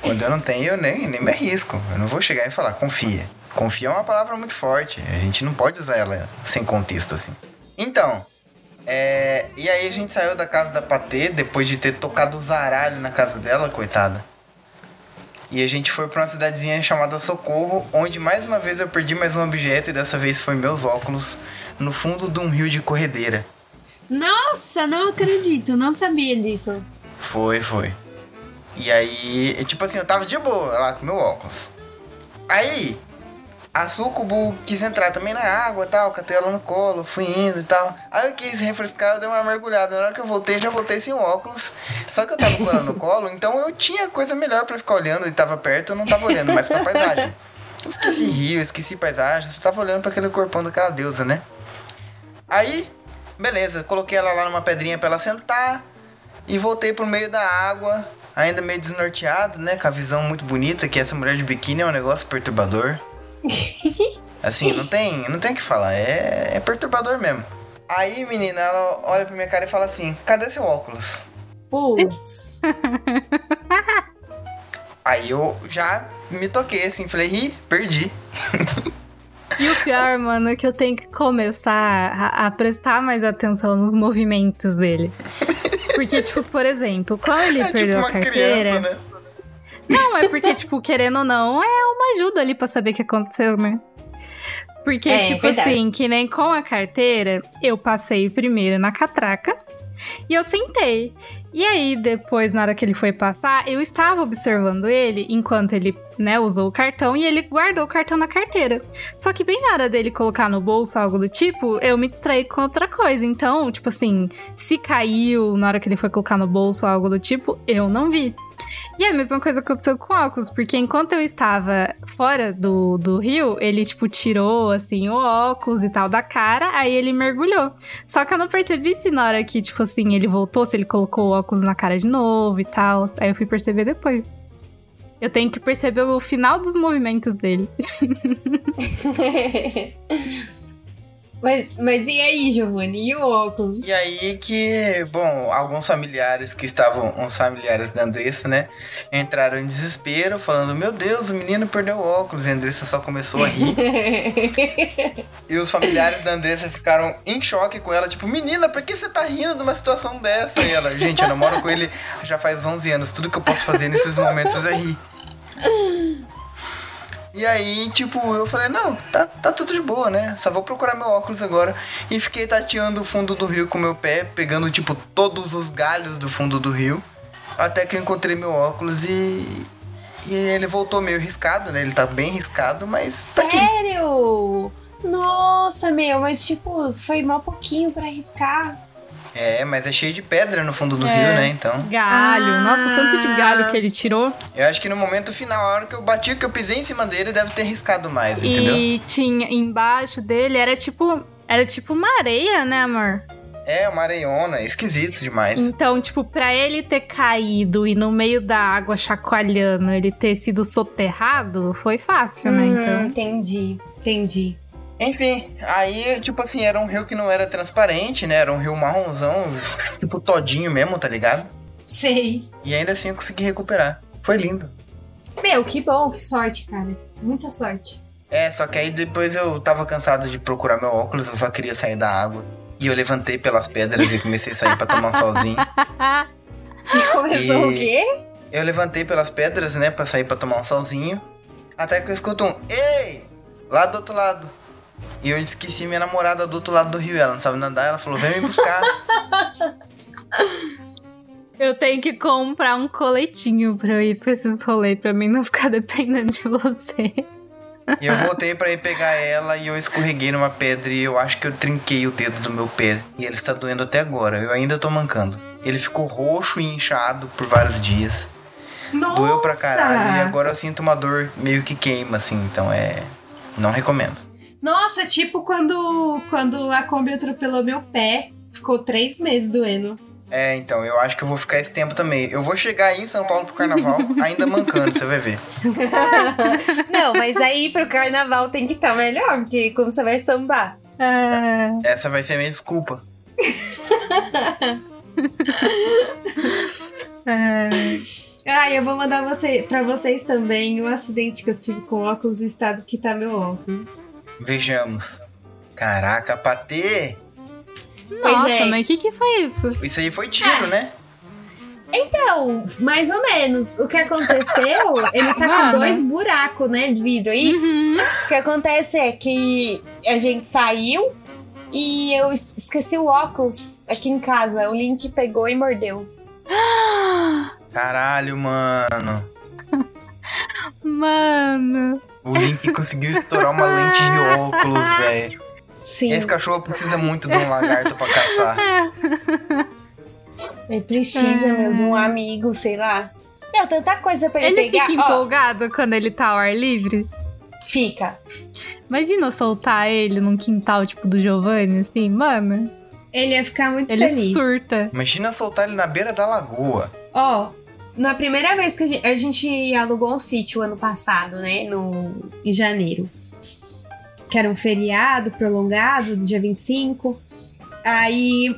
quando eu não tenho, eu nem, nem me arrisco. Eu não vou chegar e falar confia. Confia é uma palavra muito forte. A gente não pode usar ela sem contexto, assim. Então, é, e aí a gente saiu da casa da Patê depois de ter tocado o zaralho na casa dela, coitada. E a gente foi pra uma cidadezinha chamada Socorro, onde mais uma vez eu perdi mais um objeto e dessa vez foi meus óculos no fundo de um rio de corredeira. Nossa, não acredito, não sabia disso. Foi, foi. E aí, tipo assim, eu tava de boa lá com meu óculos. Aí, a Sucubo quis entrar também na água e tal, catei ela no colo, fui indo e tal. Aí eu quis refrescar, eu dei uma mergulhada. Na hora que eu voltei, já voltei sem óculos. Só que eu tava com ela no colo, então eu tinha coisa melhor pra ficar olhando e tava perto, eu não tava olhando mais pra paisagem. Esqueci rio, esqueci paisagem, só tava olhando pra aquele corpão daquela deusa, né? Aí, beleza, coloquei ela lá numa pedrinha pra ela sentar e voltei pro meio da água, ainda meio desnorteado, né? Com a visão muito bonita, que essa mulher de biquíni é um negócio perturbador. Assim, não tem, não tem o que falar, é, é perturbador mesmo. Aí, menina, ela olha pra minha cara e fala assim: cadê seu óculos? Putz. Aí eu já me toquei assim, falei, ih, perdi. E o pior, mano, é que eu tenho que começar a, a prestar mais atenção nos movimentos dele. Porque, tipo, por exemplo, quando ele É tipo perdeu uma a carteira. criança, né? Não, é porque, tipo, querendo ou não, é uma ajuda ali pra saber o que aconteceu, né? Porque, É, tipo verdade. assim, que nem com a carteira, eu passei primeiro na catraca e eu sentei. E aí, depois, na hora que ele foi passar, eu estava observando ele enquanto ele, né, usou o cartão e ele guardou o cartão na carteira. Só que bem na hora dele colocar no bolso algo do tipo, eu me distraí com outra coisa. Então, tipo assim, se caiu na hora que ele foi colocar no bolso algo do tipo, eu não vi. E a mesma coisa aconteceu com o óculos, porque enquanto eu estava fora do, do rio, ele, tipo, tirou, assim, o óculos e tal da cara, aí ele mergulhou. Só que eu não percebi se na hora que, tipo assim, ele voltou, se ele colocou o óculos na cara de novo e tal. Aí eu fui perceber depois. Eu tenho que perceber o final dos movimentos dele. mas, mas e aí, Giovanni? E o óculos? E aí que, bom, alguns familiares que estavam, uns familiares da Andressa, né, entraram em desespero, falando, meu Deus, o menino perdeu o óculos, e a Andressa só começou a rir. e os familiares da Andressa ficaram em choque com ela, tipo, menina, por que você tá rindo de uma situação dessa? E ela, gente, eu namoro com ele já faz 11 anos, tudo que eu posso fazer nesses momentos é rir. E aí, tipo, eu falei, não, tá, tá tudo de boa, né? Só vou procurar meu óculos agora. E fiquei tateando o fundo do rio com meu pé, pegando, tipo, todos os galhos do fundo do rio. Até que eu encontrei meu óculos e. E ele voltou meio riscado, né? Ele tá bem riscado, mas tá. Sério? Nossa, meu, mas tipo, foi mal pouquinho pra arriscar. É, mas é cheio de pedra no fundo do É. rio, né? Então. Galho. Ah. Nossa, tanto de galho que ele tirou. Eu acho que no momento final, a hora que eu bati, que eu pisei em cima dele, deve ter riscado mais, entendeu? E tinha embaixo dele, era tipo. Era tipo uma areia, né, amor? É, uma areiona, esquisito demais. Então, tipo, pra ele ter caído e no meio da água chacoalhando ele ter sido soterrado, foi fácil, né? Hum, Então. entendi, entendi. Enfim, aí, tipo assim, era um rio que não era transparente, né? Era um rio marronzão, tipo todinho mesmo, tá ligado? Sei. E ainda assim eu consegui recuperar. Foi lindo. Meu, que bom, que sorte, cara. Muita sorte. É, só que aí depois eu tava cansado de procurar meu óculos, eu só queria sair da água. E eu levantei pelas pedras e comecei a sair pra tomar um solzinho. E começou E- o quê? Eu levantei pelas pedras, né, pra sair pra tomar um solzinho. Até que eu escuto um Ei! Lá do outro lado. E eu esqueci minha namorada do outro lado do rio. Ela não sabe nadar, ela falou: vem me buscar. Eu tenho que comprar um coletinho pra eu ir pra esses rolês, pra mim não ficar dependendo de você. E eu voltei pra ir pegar ela e eu escorreguei numa pedra e eu acho que eu trinquei o dedo do meu pé. E ele está doendo até agora. Eu ainda tô mancando. Ele ficou roxo e inchado por vários dias. Nossa! Doeu pra caralho. E agora eu sinto uma dor meio que queima, assim. Então é. Não recomendo. Nossa, tipo quando, quando a Kombi atropelou meu pé. Ficou três meses doendo. É, então, eu acho que eu vou ficar esse tempo também. Eu vou chegar aí em São Paulo pro carnaval, ainda mancando, você vai ver. Não, mas aí pro carnaval tem que estar melhor, porque como você vai sambar? É, Essa vai ser a minha desculpa. Ah, eu vou mandar você, pra vocês também o acidente que eu tive com óculos, o estado que tá meu óculos. Vejamos. Caraca, Patê! Pois Nossa, é. mas o que, que foi isso? Isso aí foi tiro, né? Então, mais ou menos. O que aconteceu, ele tá Mano. com dois buracos, né, de vidro aí. O que acontece é que a gente saiu e eu es- esqueci o óculos aqui em casa. O Link pegou e mordeu. Caralho, mano. Mano. O Link conseguiu estourar uma lente de óculos, velho. Sim. Esse cachorro precisa muito de um lagarto pra caçar. Ele precisa, meu, de um amigo, sei lá. Meu, tanta coisa pra ele, Ele pegar. fica Ó, empolgado quando ele tá ao ar livre? fica. Imagina eu soltar ele num quintal tipo do Giovanni, assim, mano. Ele ia ficar muito Ele feliz. surta. Imagina soltar ele na beira da lagoa. Ó, na primeira vez que a gente, a gente alugou um sítio ano passado, né? No, em janeiro. Que era um feriado prolongado, do dia 25. Aí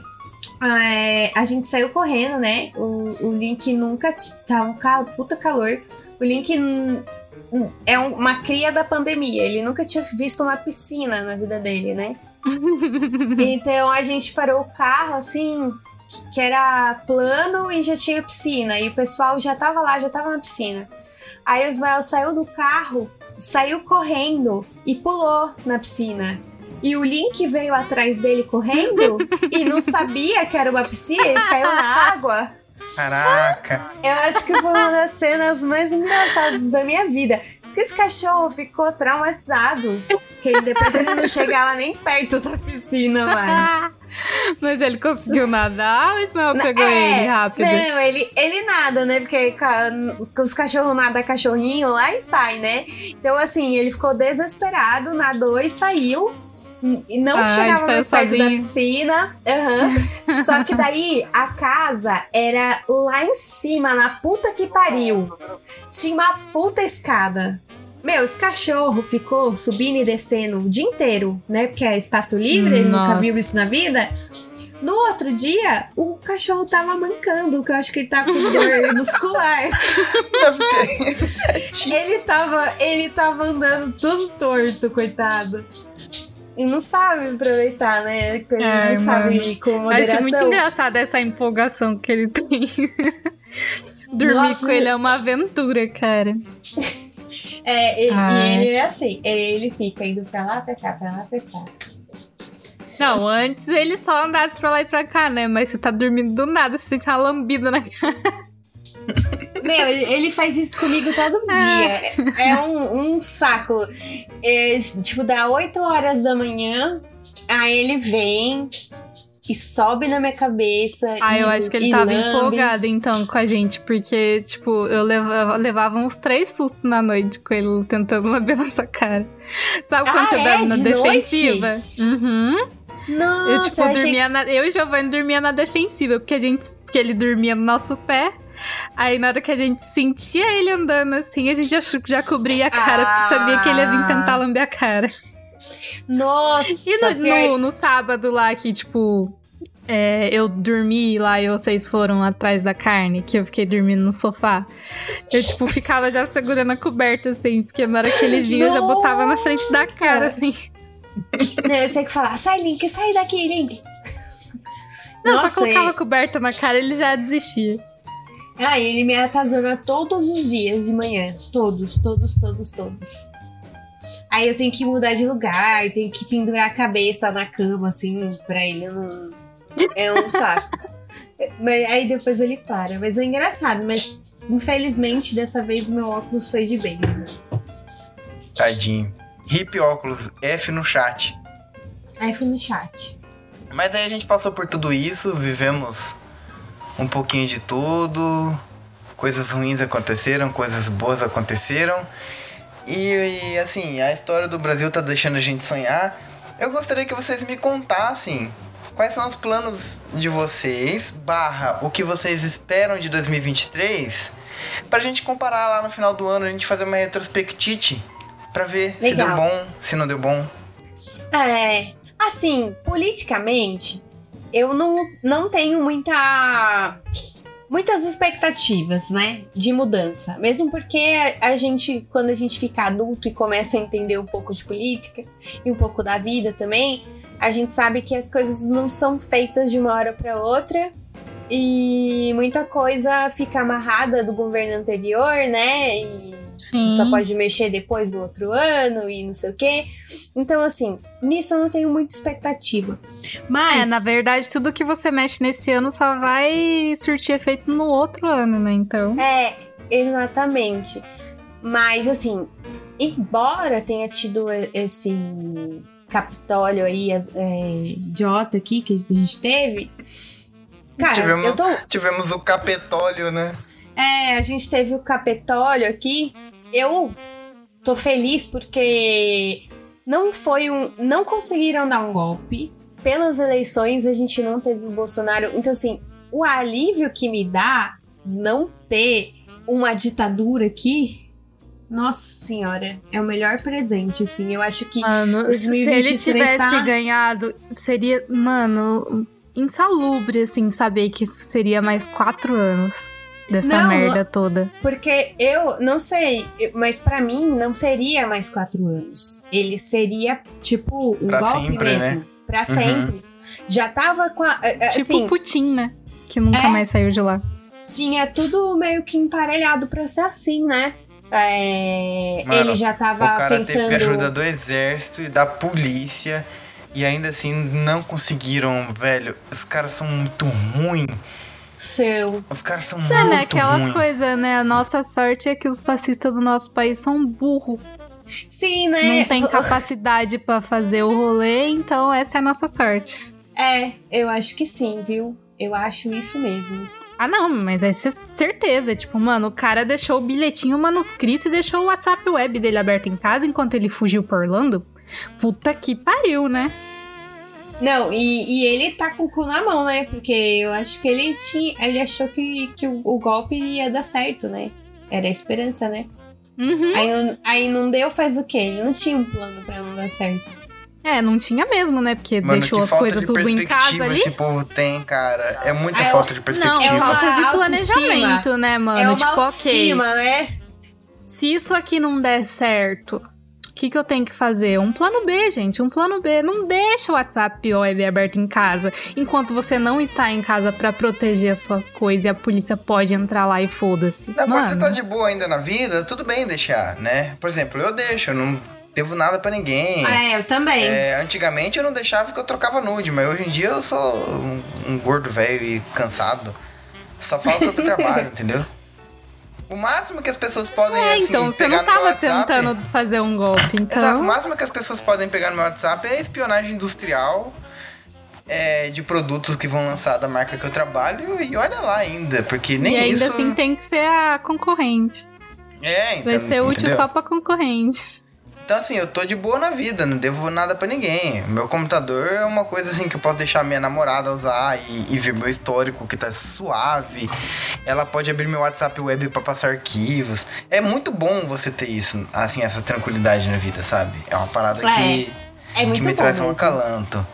é, a gente saiu correndo, né? O, o Link nunca. t- Tá um cal, puta calor. O Link é um- uma cria da pandemia. Ele nunca tinha visto uma piscina na vida dele, né? então a gente parou o carro assim, que- era plano e já tinha piscina. E o pessoal já tava lá, já tava na piscina. Aí o Ismael saiu do carro, saiu correndo e pulou na piscina. E o Link veio atrás dele correndo e não sabia que era uma piscina, ele caiu na água. Caraca. Eu acho que foi uma das cenas mais engraçadas da minha vida. Diz que esse cachorro ficou traumatizado. Que ele, depois ele não chegava nem perto da piscina mais. Mas ele conseguiu nadar ou o Ismael pegou É, ele rápido? Não, ele, ele nada, né? Porque os cachorros nadam cachorrinho lá e sai, né? Então, assim, ele ficou desesperado, nadou e saiu. E não Ah, chegava mais perto da piscina. Aham. Só que daí a casa era lá em cima, na puta que pariu. Tinha uma puta escada. Meu, esse cachorro ficou subindo e descendo o dia inteiro, né? Porque é espaço livre, ele nunca viu isso na vida. No outro dia, o cachorro tava mancando, que eu acho que ele tava com dor muscular. ele tava, ele tava andando todo torto, coitado. E não sabe aproveitar, né? Coisa Ai, não sabe com Acho moderação. muito engraçado essa empolgação que ele tem. Dormir Nossa. com ele é uma aventura, cara. É, e, e ele é assim, ele fica indo pra lá, pra cá, pra lá, pra cá. Não, antes ele só andasse pra lá e pra cá, né? Mas você tá dormindo do nada, você sente uma lambida na cara. Meu, ele, faz isso comigo todo dia. É um, um saco. É, tipo, dá 8 horas da manhã, aí ele vem e sobe na minha cabeça. Ah, e, eu acho que ele tava lambe. empolgado então com a gente, porque, tipo, eu levava, levava uns três sustos na noite com ele tentando lamber nossa cara. Sabe quando Ah, você é? dorme na De defensiva? Uhum. Nossa, eu, tipo, eu achei dormia na, eu e o Giovanni dormia na defensiva, porque a gente. Porque ele dormia no nosso pé. Aí na hora que a gente sentia ele andando assim, a gente já, já cobria a cara, porque sabia que ele ia vir tentar lamber a cara. Nossa, E no, no, no sábado lá que, tipo, é, eu dormi lá e vocês foram atrás da carne, que eu fiquei dormindo no sofá. Eu, tipo, ficava já segurando a coberta, assim, porque na hora que ele vinha, eu já botava na frente da cara, assim. Não, eu sei que falar, sai, Link, sai daqui, Link. Não, Nossa, só colocava a coberta na cara ele já desistia. Ah, ele me atazana todos os dias de manhã. Todos, todos, todos, todos. Aí eu tenho que mudar de lugar, tenho que pendurar a cabeça na cama, assim, pra ele não. É um saco. Mas aí depois ele para. Mas é engraçado, mas infelizmente dessa vez meu óculos foi de base. Tadinho. Hip óculos, F no chat. Fui no chat. Mas aí a gente passou por tudo isso, vivemos um pouquinho de tudo. Coisas ruins aconteceram, coisas boas aconteceram. E, e, assim, a história do Brasil tá deixando a gente sonhar. Eu gostaria que vocês me contassem quais são os planos de vocês, barra o que vocês esperam de 2023, pra gente comparar lá no final do ano, a gente fazer uma retrospectite pra ver se deu Legal. bom, se não deu bom. É, assim, politicamente, eu não, não tenho muita muitas expectativas, né, de mudança. Mesmo porque a, gente, quando a gente fica adulto e começa a entender um pouco de política e um pouco da vida também, a gente sabe que as coisas não são feitas de uma hora para outra. E muita coisa fica amarrada do governo anterior, né? E você só pode mexer depois do outro ano e não sei o quê. Então, assim, nisso eu não tenho muita expectativa. Mas. É, na verdade, tudo que você mexe nesse ano só vai surtir efeito no outro ano, né? Então. É, exatamente. Mas, assim, embora tenha tido esse Capitólio aí, é, idiota aqui que a gente teve. Cara, tivemos, eu tô. tivemos o capetólio, né? É, a gente teve o Capitólio aqui. Eu tô feliz porque não foi um. Não conseguiram dar um golpe. Pelas eleições a gente não teve o Bolsonaro. Então, assim, o alívio que me dá não ter uma ditadura aqui. Nossa senhora, é o melhor presente, assim. Eu acho que Mano, se ele 2023 tivesse tá- ganhado, seria, mano, insalubre, assim, saber que seria mais quatro anos dessa Não, merda toda. Porque eu não sei, mas pra mim não seria mais quatro anos. Ele seria, tipo, um Pra golpe sempre, mesmo. né? Pra Uhum. sempre. Já tava com a. é, é, Tipo assim, o Putin, né? Que nunca É. mais saiu de lá. tinha tudo meio que emparelhado pra ser assim, né? É, Mano, ele já O tava cara pensando. teve ajuda do exército e da polícia. E ainda assim não conseguiram, velho. Os caras são muito ruins. Seu. Os caras são Sabe, muito é aquela ruins. coisa, né? A nossa sorte é que os fascistas do nosso país são burro. Sim, né? Não tem capacidade pra fazer o rolê, então essa é a nossa sorte. É, eu acho que sim, viu? Eu acho isso mesmo. Ah, não, mas é cer- certeza. Tipo, mano, o cara deixou o bilhetinho manuscrito e deixou o WhatsApp web dele aberto em casa enquanto ele fugiu pra Orlando. Puta que pariu, né? Não, e, e ele tá com o cu na mão, né? Porque eu acho que ele tinha. Ele achou que, que o, o golpe ia dar certo, né? Era a esperança, né? Uhum. Aí, não- aí não deu, faz o quê? Ele não tinha um plano pra não dar certo. É, não tinha mesmo, né? Porque Mano, deixou as coisas tudo em casa perspectiva ali. esse povo tem, cara. É muita Ah, é falta de Não, perspectiva. É uma falta de autoestima. planejamento, né, mano? é uma tipo, autoestima, né? Se isso aqui não der certo, o que, que eu tenho que fazer? Um plano B, gente. Um plano B. Não deixa o WhatsApp web aberto em casa enquanto você não está em casa pra proteger as suas coisas e a polícia pode entrar lá e foda-se. Quando você tá de boa ainda na vida, tudo bem deixar, né? Por exemplo, eu deixo, eu não devo nada pra ninguém. É, eu também. É, antigamente eu não deixava porque eu trocava nude, mas hoje em dia eu sou um, um gordo velho e cansado. Só falo sobre trabalho, entendeu? O máximo que as pessoas podem é, assim, então, você não tava tentando fazer um golpe, então. Exato, o máximo que as pessoas podem pegar no meu WhatsApp é espionagem industrial é, de produtos que vão lançar da marca que eu trabalho e olha lá ainda, porque nem e ainda isso. assim tem que ser a concorrente. É, então, Vai ser útil entendeu? só pra concorrente. Então, assim, eu tô de boa na vida, não devo nada pra ninguém. Meu computador é uma coisa assim que eu posso deixar minha namorada usar e, e ver meu histórico que tá suave. Ela pode abrir meu WhatsApp web pra passar arquivos. É muito bom você ter isso, assim, essa tranquilidade na vida, sabe? É uma parada É, que, É que me traz um acalanto.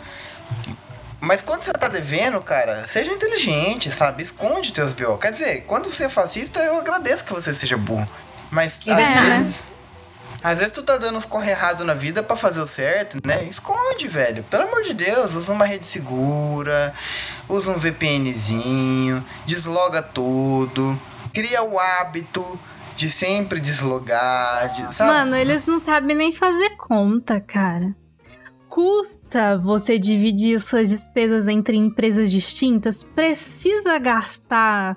Mas quando você tá devendo, cara, seja inteligente, sabe? Esconde teus BO. Quer dizer, quando você é fascista, eu agradeço que você seja burro. Mas É às verdade. vezes. Às vezes tu tá dando uns corre errado na vida pra fazer o certo, né? Esconde, velho. Pelo amor de Deus, usa uma rede segura, usa um VPNzinho, desloga tudo, cria o hábito de sempre deslogar, de, sabe? Mano, eles não sabem nem fazer conta, cara. Custa você dividir suas despesas entre empresas distintas? Precisa gastar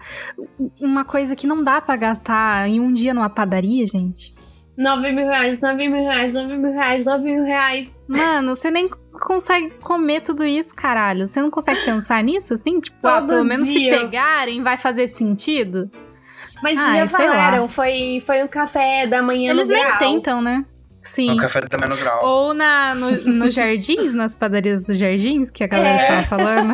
uma coisa que não dá pra gastar em um dia numa padaria, gente? 9 mil reais, 9 mil reais, 9 mil reais, 9 mil reais. Mano, você nem consegue comer tudo isso, caralho. Você não consegue pensar nisso, assim? Tipo, ah, pelo menos dia. se pegarem vai fazer sentido? Mas Ai, já falaram, foi, foi um café da manhã Eles no nem grau. tentam, né? Sim. O café também no grau. Ou na, no, nos jardins, nas padarias dos jardins, que a galera É. tava falando.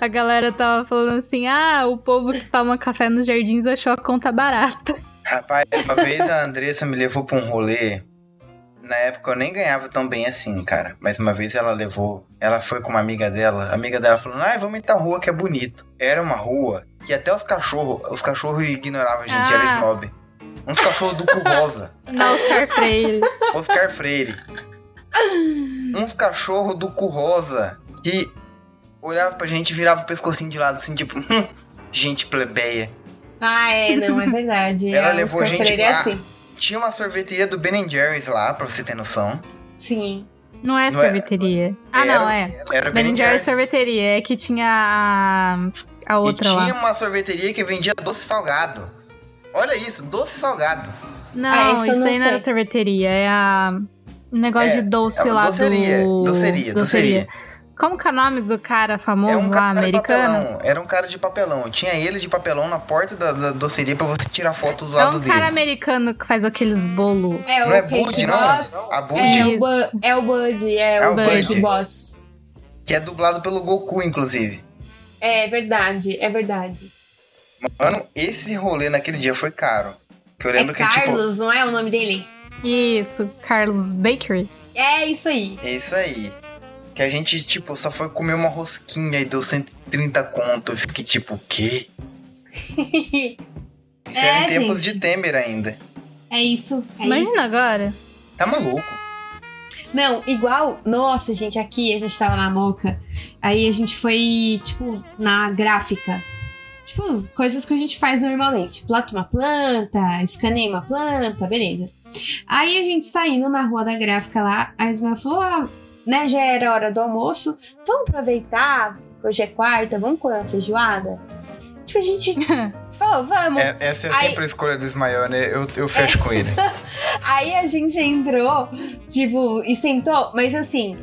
A galera tava falando assim: ah, o povo que toma café nos jardins achou a conta barata. Rapaz, uma vez a Andressa me levou pra um rolê. Na época eu nem ganhava tão bem assim, cara. Mas uma vez ela levou. Ela foi com uma amiga dela. A amiga dela falou: Ah, vamos em tal rua que é bonito. Era uma rua que até os cachorros. Os cachorros ignoravam a gente, era Ah. snob. Uns cachorros do cu rosa. Na Oscar Freire. Oscar Freire. Uns cachorros do cu rosa que olhava pra gente e virava o pescocinho de lado assim, tipo, hum, gente plebeia. Ah, é, não, é verdade. Ela a levou Oscar gente é lá. assim. Tinha uma sorveteria do Ben Jerry's lá, pra você ter noção. Sim. Não é Não é- sorveteria. Ah, Era- não, é. Era o Ben Ben Jerry's sorveteria. É que tinha a, a outra e lá. tinha uma sorveteria que vendia doce salgado. Olha isso, doce salgado. Não, Ah, isso isso não daí não era sei. sorveteria. É a... Um negócio É, de doce é lá doceria, do... doceria, doceria. Como que é o nome do cara famoso É um lá, cara de americano? papelão. Era um cara de papelão. Tinha ele de papelão na porta da, da doceria pra você tirar foto do É lado um dele. cara americano que faz aqueles bolos. É Não é Bud, não? Boss. A Bud. É o. Bu- é o Bud, é, É o o Bud. Boss. Que é dublado pelo Goku, inclusive. É verdade, é verdade. Mano, esse rolê naquele dia foi caro. Que eu É lembro que, tipo. Carlos, não é o nome dele? Isso, Carlos Bakery. É isso aí. É isso aí. Que a gente, tipo, só foi comer uma rosquinha e deu 130 conto. Eu fiquei tipo, o quê? Isso É, era em tempos gente. de Temer ainda. É isso. É Imagina isso. agora. Tá maluco? Não, igual. Nossa, gente, aqui a gente tava na moca. Aí a gente foi, tipo, na gráfica. Tipo, coisas que a gente faz normalmente. Plota uma planta, escaneia uma planta, beleza. Aí a gente saindo na rua da gráfica lá, a Ismael falou: ah, né, já era hora do almoço. Vamos aproveitar, hoje é quarta, vamos comer uma feijoada? Tipo, a gente falou, vamos. É- essa é Aí- sempre a escolha do Ismael, né? Eu, eu fecho com ele. Aí a gente entrou, tipo, e sentou, mas assim,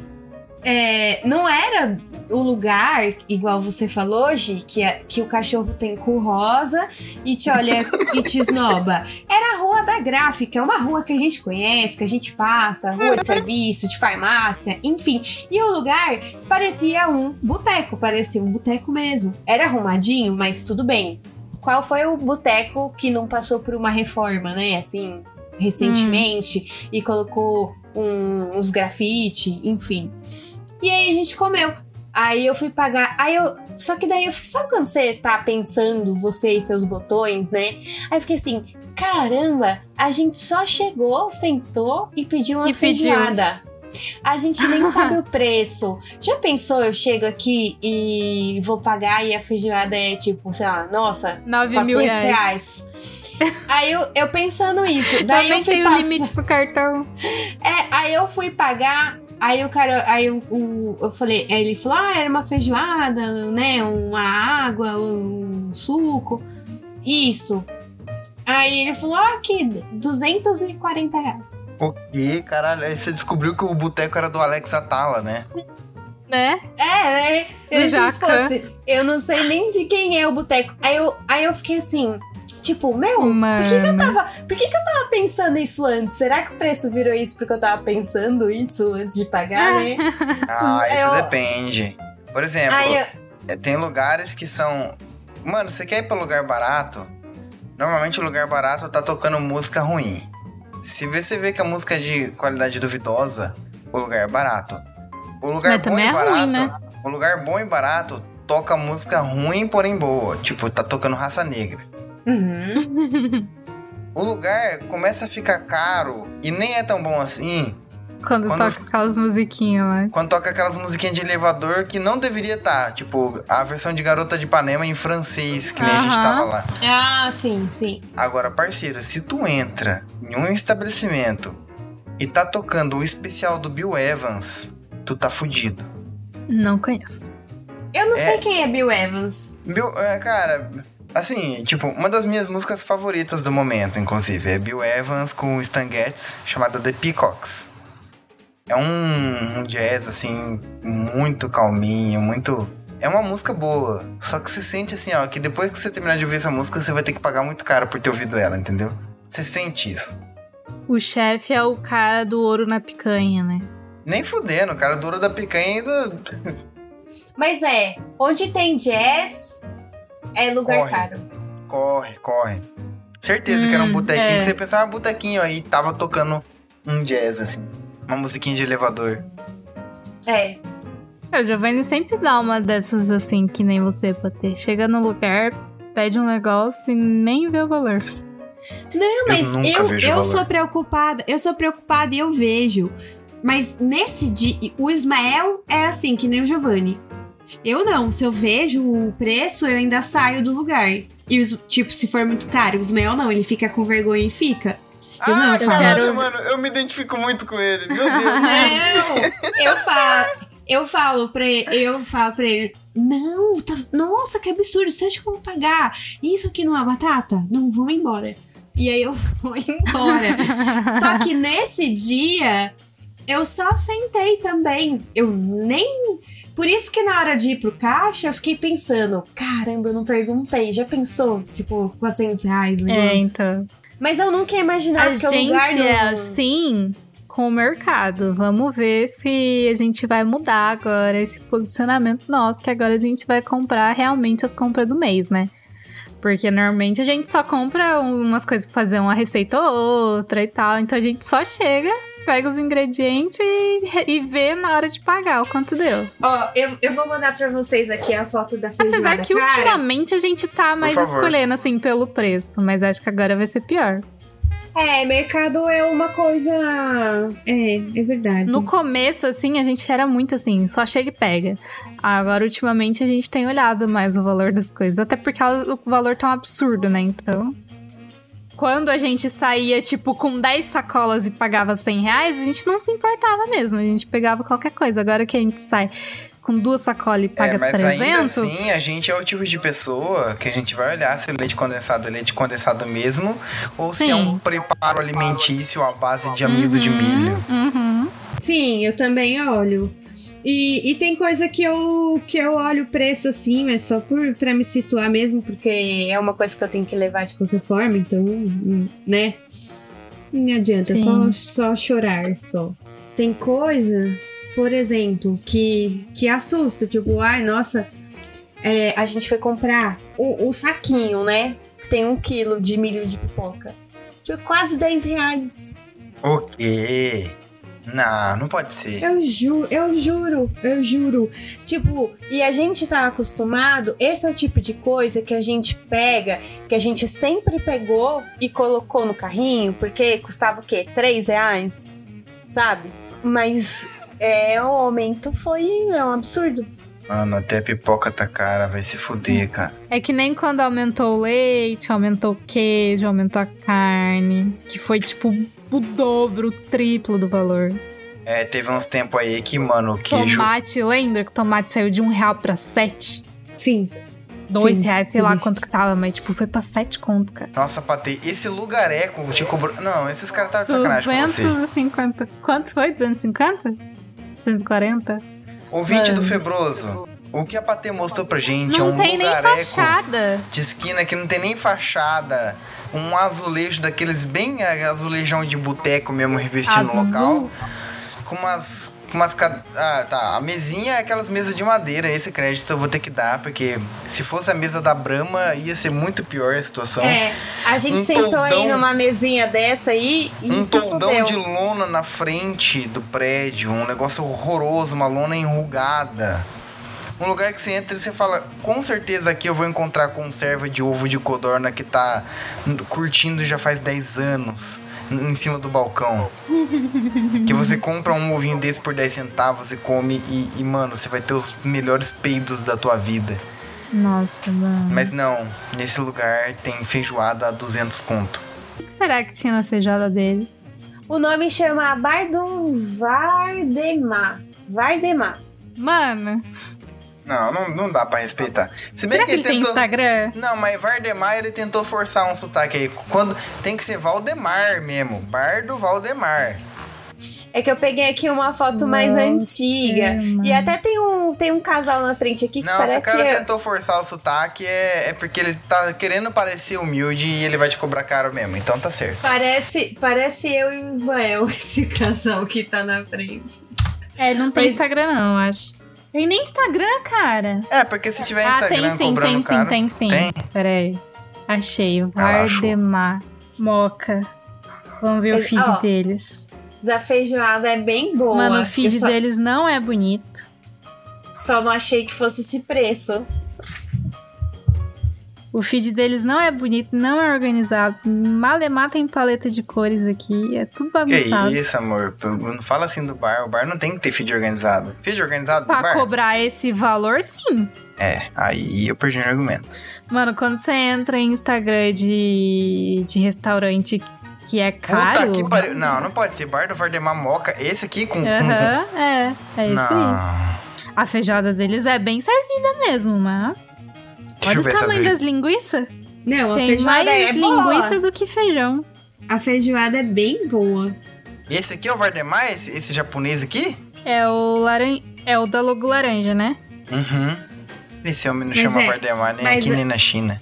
é, não era o lugar, igual você falou, Gi, que, a- que o cachorro tem cu rosa e te olha e te esnoba. Era a rua da gráfica, é uma rua que a gente conhece, que a gente passa, rua de serviço, de farmácia, enfim. E o lugar parecia um boteco, parecia um boteco mesmo. Era arrumadinho, mas tudo bem. Qual foi o boteco que não passou por uma reforma, né? Assim, recentemente e colocou um- uns grafite, enfim. E aí a gente comeu. Aí eu fui pagar. Aí eu. Só que daí eu fiquei. Sabe quando você tá pensando, você e seus botões, né? Aí eu fiquei assim: caramba, a gente só chegou, sentou e pediu uma E pediu. feijoada. A gente nem sabe o preço. Já pensou, eu chego aqui e vou pagar e a feijoada é tipo, sei lá, nossa, 9 mil 400 reais. reais. Aí eu, eu pensando isso. Daí Também eu fui tem o passar- limite do cartão. É, aí eu fui pagar. Aí o cara, aí o, o- eu falei, aí ele falou: ah, era uma feijoada, né? Uma água, um suco. Isso. Aí ele falou: ah, aqui, 240 reais. O quê? Caralho, aí você descobriu que o boteco era do Alex Atala, né? Né? É, né? Eu, fosse, eu não sei nem de quem é o boteco. Aí eu, aí eu fiquei assim, tipo, meu, por que, que eu tava. Por que, que eu tava pensando isso antes? Será que o preço virou isso porque eu tava pensando isso antes de pagar, né? Ah, isso Eu- depende. Por exemplo, Aí eu- é, tem lugares que são. Mano, você quer ir pra lugar barato? Normalmente o lugar barato tá tocando música ruim. Se você vê que a música é de qualidade duvidosa, o lugar é barato. O lugar Mas bom também e é barato. ruim, né? O lugar bom e barato toca música ruim, porém boa. Tipo, tá tocando raça negra. Uhum. O lugar começa a ficar caro e nem é tão bom assim Quando, Quando toca os- aquelas musiquinhas lá. quando toca aquelas musiquinhas de elevador que não deveria estar. Tipo, a versão de Garota de Ipanema em francês, que nem a gente tava lá. Ah, sim, sim. Agora, parceiro, se tu entra em um estabelecimento e tá tocando o especial do Bill Evans, tu tá fudido. Não conheço. Eu não É. sei quem é Bill Evans. Bill, é, cara, assim, tipo, uma das minhas músicas favoritas do momento, inclusive, é Bill Evans com Stan Getz, chamada The Peacocks. É um, um jazz, assim, muito calminho, muito. É uma música boa. Só que você sente assim, ó, que depois que você terminar de ouvir essa música, você vai ter que pagar muito caro por ter ouvido ela, entendeu? Você sente isso. O chefe é o cara do ouro na picanha, né? Nem fudendo, o cara duro da picanha ainda. Mas é, onde tem jazz é lugar Corre. caro. Corre, corre. Certeza que era um Hum, botequinho é. que você pensava, ah, botequinho aí, tava tocando um jazz, assim. Uma musiquinha de elevador. É. É, O Giovanni sempre dá uma dessas assim, que nem você, Patê. Chega no lugar, pede um negócio e nem vê o valor. Não, mas eu, eu valor. sou preocupada, eu sou preocupada e eu vejo. Mas nesse dia, o Ismael é assim, que nem o Giovanni. Eu não, se eu vejo o preço, eu ainda saio do lugar. E os, tipo, se for muito caro, os mel não, ele fica com vergonha e fica. Eu não, eu falo, caralho, mano, eu me identifico muito com ele. Meu Deus. Não, eu falo, eu falo pra ele, eu falo pra ele, não, tá- nossa, que absurdo, você acha que eu vou pagar isso aqui numa batata? Não, vamos embora. E aí eu vou embora. Só que nesse dia, eu só sentei também. Eu nem. Por isso que na hora de ir pro caixa, eu fiquei pensando: caramba, eu não perguntei. Já pensou? Tipo, 400 reais o É, negócio? então. Mas eu nunca ia imaginar A porque o gente lugar não... é assim com o mercado. Vamos ver se a gente vai mudar agora esse posicionamento nosso, que agora a gente vai comprar realmente as compras do mês, né? Porque normalmente a gente só compra umas coisas pra fazer uma receita ou outra e tal. Então a gente só chega, pega os ingredientes e, e vê na hora de pagar o quanto deu. Ó, eu, eu vou mandar pra vocês aqui a foto da feijoada. Apesar que Cara, ultimamente a gente tá mais escolhendo assim pelo preço, mas acho que agora vai ser pior. É, mercado é uma coisa. É, é verdade. No começo, assim, a gente era muito assim, só chega e pega. Agora, ultimamente, a gente tem olhado mais o valor das coisas. Até porque ela- o valor tá um absurdo, né? Então. Quando a gente saía, tipo, com 10 sacolas e pagava 100 reais, a gente não se importava mesmo. A gente pegava qualquer coisa. Agora que a gente sai com duas sacolas e paga É, mas 300... ainda assim, a gente é o tipo de pessoa que a gente vai olhar se o leite condensado é leite condensado mesmo ou se Sim. é um preparo alimentício à base de amido de milho. Uhum. Sim, eu também olho. E, e tem coisa que eu, que eu olho o preço assim, mas só por, pra me situar mesmo, porque é uma coisa que eu tenho que levar de qualquer forma, então, né? Não adianta, só, Sim. só chorar, só. Tem coisa, por exemplo, que, que assusta, tipo, ai, nossa, é, a gente foi comprar o, o saquinho, né? Que tem um quilo de milho de pipoca. Tipo, quase 10 reais. O quê? Não, não pode ser. Eu juro, eu juro, eu juro. Tipo, e a gente tá acostumado, esse é o tipo de coisa que a gente pega, que a gente sempre pegou e colocou no carrinho, porque custava o quê? Três reais? Sabe? Mas é, o aumento foi é um absurdo. Mano, até a pipoca tá cara, vai se fuder, cara. É que nem quando aumentou o leite, aumentou o queijo, aumentou a carne, que foi tipo o dobro, o triplo do valor. É, teve uns tempos aí que, mano, o queijo. Tomate, lembra que o tomate saiu de um real pra sete? Sim. Dois Sim, reais, sei lá isso. quanto que tava, mas tipo, foi pra sete conto, cara. Nossa, Patê, esse lugareco te cobrou. Não, esses caras estavam de sacanagem com você. 250. Quanto foi? 250? 240? Ouvinte do Mano. Febroso, o que a Patê mostrou pra gente não é um tem nem lugareco fachada. de esquina que não tem nem fachada. Um azulejo daqueles bem azulejão de boteco mesmo revestindo o Azul. local. Com umas. Com umas. Ah, tá. A mesinha é aquelas mesas de madeira. Esse crédito eu vou ter que dar, porque se fosse a mesa da Brahma, ia ser muito pior a situação. É, a gente Um sentou aí toldão- numa mesinha dessa aí e Um toldão fudeu. de lona na frente do prédio, um negócio horroroso, uma lona enrugada. Um lugar que você entra e você fala, com certeza aqui eu vou encontrar conserva de ovo de codorna que tá curtindo já faz 10 anos em cima do balcão. que você compra um ovinho desse por 10 centavos e come e, e, mano, você vai ter os melhores peidos da tua vida. Nossa, mano. Mas não, nesse lugar tem feijoada a 200 conto. O que será que tinha na feijoada dele? O nome chama Bar do Vardemar. Vardemar. Mano, Não, não, não dá pra respeitar. Se bem será que ele tem tentou- Instagram? Não, mas Vardemar ele tentou forçar um sotaque aí. Quando tem que ser Valdemar mesmo. Bar do Valdemar. É que eu peguei aqui uma foto mais Nossa, antiga. mano. E até tem um, tem um casal na frente aqui que Não, se o parece. cara tentou forçar o sotaque é, é porque ele tá querendo parecer humilde e ele vai te cobrar caro mesmo. Então tá certo. Parece, parece eu e o Ismael, esse casal que tá na frente. É, não tem Mas- Instagram não, acho. Tem nem Instagram, cara. É, porque se tiver ah, Instagram tem sim, cobrando tem sim, caro... tem sim. Tem? Peraí. Achei. Achou. Vardemar. Moca. Vamos ver o feed ó, deles. A feijoada é bem boa. Mano, o feed só, deles não é bonito. só não achei que fosse esse preço. O feed deles não é bonito, não é organizado. Malemar tem paleta de cores aqui. É tudo Que bagunçado. isso, amor. Não fala assim do bar. O bar não tem que ter feed organizado. Feed organizado do Pra bar? cobrar esse valor, sim. É, aí eu perdi o argumento. Mano, quando você entra em Instagram de, de restaurante que é caro. Puta que pariu. Não, não pode ser. Bar do Vardemar Moca. Esse aqui com... Aham, é. É isso aí. A feijoada deles é bem servida mesmo, mas. Deixa Olha o tamanho das linguiças. Não, a Tem feijoada mais é boa. linguiça do que feijão. A feijoada é bem boa. Esse aqui é o Vardemar? Esse, esse japonês aqui? É o laran... é o da logo laranja, né? Uhum. Esse homem não Mas chama é, Vardemar nem mas aqui é- nem na China.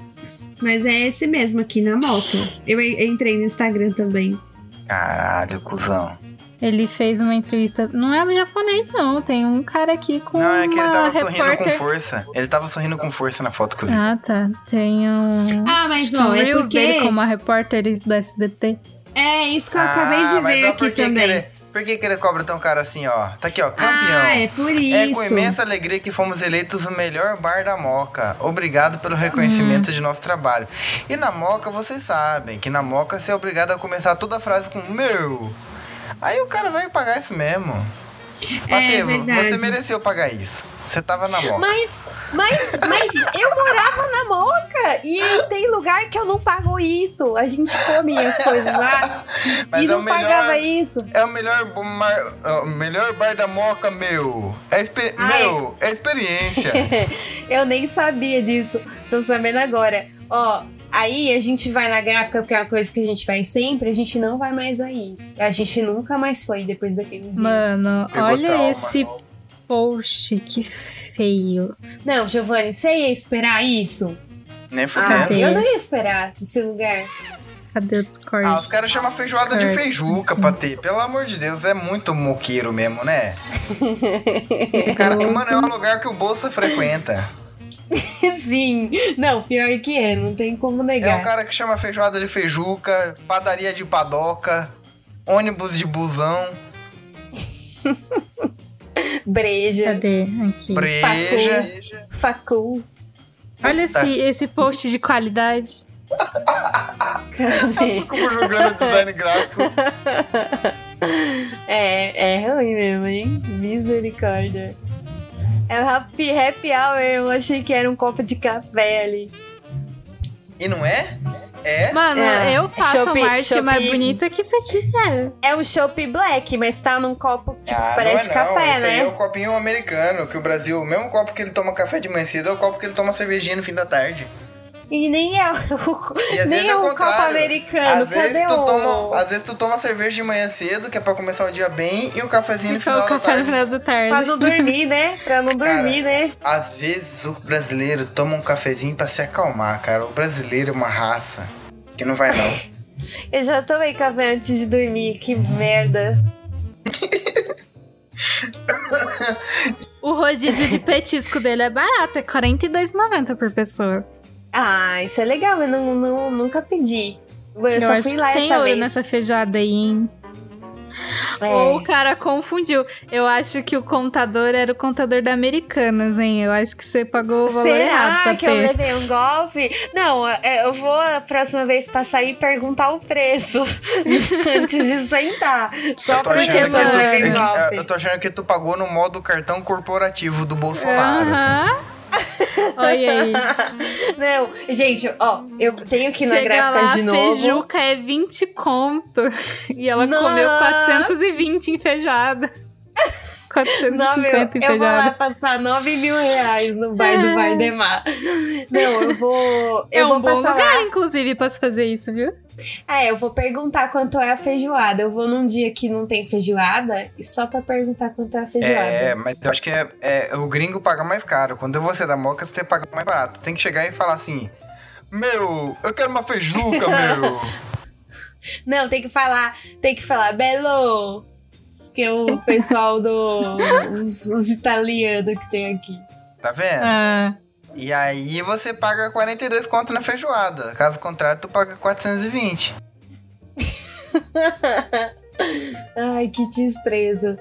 Mas é esse mesmo aqui na moto. Eu en- entrei no Instagram também. Caralho, cuzão. Ele fez uma entrevista. Não é japonês, não. Tem um cara aqui com. Não, é que ele uma tava sorrindo com repórter. força. Ele tava sorrindo com força na foto que eu vi. Ah, tá. Tem um. Ah, mas ó, um é porque. dele com uma repórter do SBT. É isso que eu acabei de Ah, ver ó, aqui por que também. Ele, por que, que ele cobra tão caro assim, ó? Tá aqui, ó, campeão. Ah, é por isso. É com imensa alegria que fomos eleitos o melhor bar da Moca. Obrigado pelo reconhecimento de nosso trabalho. E na Moca, vocês sabem que na Moca você é obrigado a começar toda a frase com meu. Aí o cara vai pagar isso mesmo. É verdade. você mereceu pagar isso. Você tava na Moca. Mas, mas, mas eu morava na Moca e tem lugar que eu não pago isso. A gente come as coisas lá Mas e é não melhor- pagava isso. É o melhor, mar- é o melhor bar da Moca, meu. É exper- Ai. Meu, é experiência. eu nem sabia disso. Tô sabendo agora. Ó, aí a gente vai na gráfica, porque é uma coisa que a gente vai sempre, a gente não vai mais aí. A gente nunca mais foi depois daquele dia. Mano, Pegou olha trauma. esse post. Que feio. Não, Giovanni, você ia esperar isso? Nem Ah, fudendo. Cadê? eu não ia esperar esse lugar. Cadê o Discord? Ah, os caras chamam feijoada de Discord. feijuca pra ter. Pelo amor de Deus, é muito moqueiro mesmo, né? O cara, mano, é um lugar que o Bolsa frequenta. Sim. Não, pior que é, não tem como É um negar. cara que chama feijoada de feijuca, padaria de padoca, ônibus de busão, Breja, Cadê? Aqui. breja. facul. Olha esse, esse post de qualidade. Cadê? Como jogando design gráfico. É, é ruim mesmo, hein? Misericórdia. É o happy, happy hour, eu achei que era um copo de café ali. E não é? É? Mano, É, eu faço Shopee- uma arte mais bonita que isso aqui é. É um chopp black, mas tá num copo, tipo, Ah, parece não é não. café, Esse aí é né? o copinho americano, que o Brasil, o mesmo copo que ele toma café de manhã cedo, é o copo que ele toma cervejinha no fim da tarde. E nem é o, nem é é o copo americano. Às Cadê vezes, tu o... toma, às vezes tu toma cerveja de manhã cedo, que é pra começar o dia bem, e o cafezinho no Fica final o da café no final da tarde. Pra não dormir, né? Pra não Cara, dormir, né? Às vezes o brasileiro toma um cafezinho pra se acalmar, cara. O brasileiro é uma raça que não vai não. Eu já tomei café antes de dormir, que merda. O rodízio de petisco dele é barato, é R$ 42,90 por pessoa. Ah, isso é legal, mas não, não, nunca pedi. Eu, só acho fui que lá tem essa ouro vez. nessa feijoada aí, hein? É. Ou o cara confundiu. Eu acho que o contador era o contador da Americanas, hein? Eu acho que você pagou o valor errado Será que eu ter. levei um golpe? Não, é, eu vou a próxima vez passar e perguntar o preço antes de sentar. Só Eu porque eu que só levei é um que- golpe. eu tô achando que tu pagou no modo cartão corporativo do Bolsonaro. assim. Olha aí. Não, gente, ó, eu tenho que ir na gráfica lá, de novo. feijuca é 20 conto. E ela comeu Nossa! 420 em feijoada. 450 Não, meu, em eu vou lá passar 9 mil reais no bar do Vardemar. Não, eu vou. É Eu vou um bom passar lugar, lá. inclusive, pra se fazer isso, viu? É, eu vou perguntar quanto é a feijoada. Eu vou num dia que não tem feijoada e só pra perguntar quanto é a feijoada. É, mas eu acho que é, é- o gringo paga mais caro. Quando você dá moca, você paga mais barato. Tem que chegar e falar assim: Meu, eu quero uma feijuca, meu. Não, tem que falar, tem que falar Belo. Que é o pessoal do. os, os italianos que tem aqui. Tá vendo? Ah, E aí você paga 42 conto na feijoada. Caso contrário, tu paga 420. Ai, que destreza.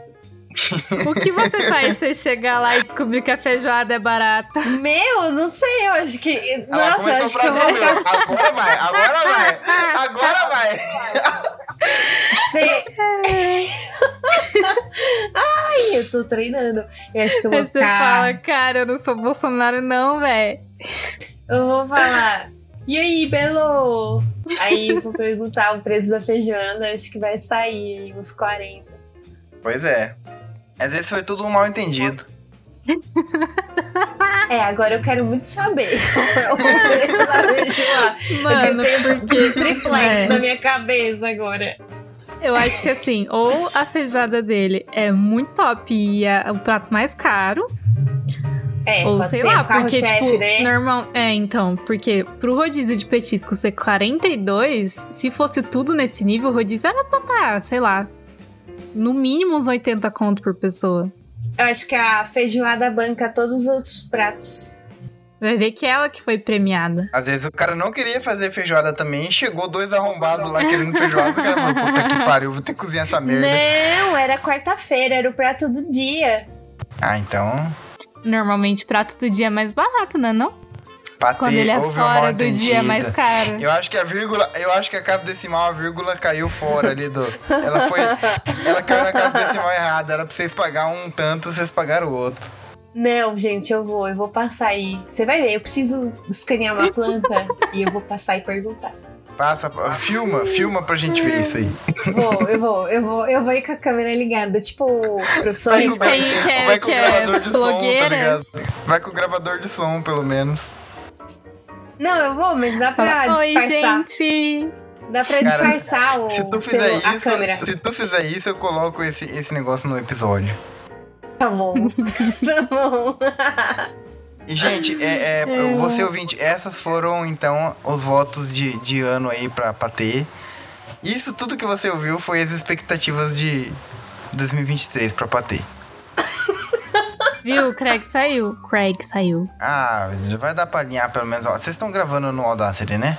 O que você faz se você chegar lá e descobrir que a feijoada é barata? Meu, não sei, eu acho que. Ela Nossa, acho que eu vou ficar Agora vai, agora vai. Agora vai. Sem. Ai, eu tô treinando. Eu acho que eu vou Aí você ficar. fala, cara, eu não sou Bolsonaro, não, velho. Eu vou falar. E aí, Belo? Aí eu vou perguntar o preço da feijanda, acho que vai sair uns 40. Pois é. Às vezes foi tudo um mal entendido. É, agora eu quero muito saber qual é o preço da feijanda. Mano, eu tenho porque. triplex é. na minha cabeça agora. Eu acho que assim, ou a feijoada dele é muito top e é o prato mais caro, É, ou sei lá, o porque tipo, né? normal, é, então, porque pro rodízio de petisco ser 42, se fosse tudo nesse nível, o rodízio era pra tá, sei lá, no mínimo uns 80 conto por pessoa. Eu acho que a feijoada banca todos os outros pratos. Vai ver que é ela que foi premiada. Às vezes o cara não queria fazer feijoada também, e chegou dois arrombados lá querendo feijoada. O cara falou, puta que pariu, vou ter que cozinhar essa merda. Não, era quarta-feira, era o prato do dia. Ah, então, Normalmente prato do dia é mais barato, né não? Quando ele é fora do dia é mais caro. Eu acho que a vírgula, eu acho que a casa decimal, a vírgula caiu fora ali do. Ela foi. Ela caiu na casa decimal errada. Era pra vocês pagar um tanto, vocês pagaram o outro. Não, gente, eu vou, eu vou passar aí. Você vai ver, eu preciso escanear uma planta e eu vou passar e perguntar. Passa, filma, filma pra gente ver isso aí. Vou, eu vou, eu vou, eu vou ir com a câmera ligada, tipo professor Vai de com, vai o gravador de som, tá ligado? Vai com o gravador de som, pelo menos. Não, eu vou, mas dá pra Fala, Oi, disfarçar. gente! Dá pra Cara, disfarçar o Se tu fizer a isso, câmera. se tu fizer isso, eu coloco esse, esse negócio no episódio. Tá bom. tá bom. E, gente, é, é, você ouvinte, essas foram, então, os votos de, de ano aí pra, pra ter. Isso tudo que você ouviu foi as expectativas de 2023 pra Patê. Viu? Craig saiu. Craig saiu. Ah, vai dar pra alinhar pelo menos. ó. Vocês estão gravando no Audacity, né?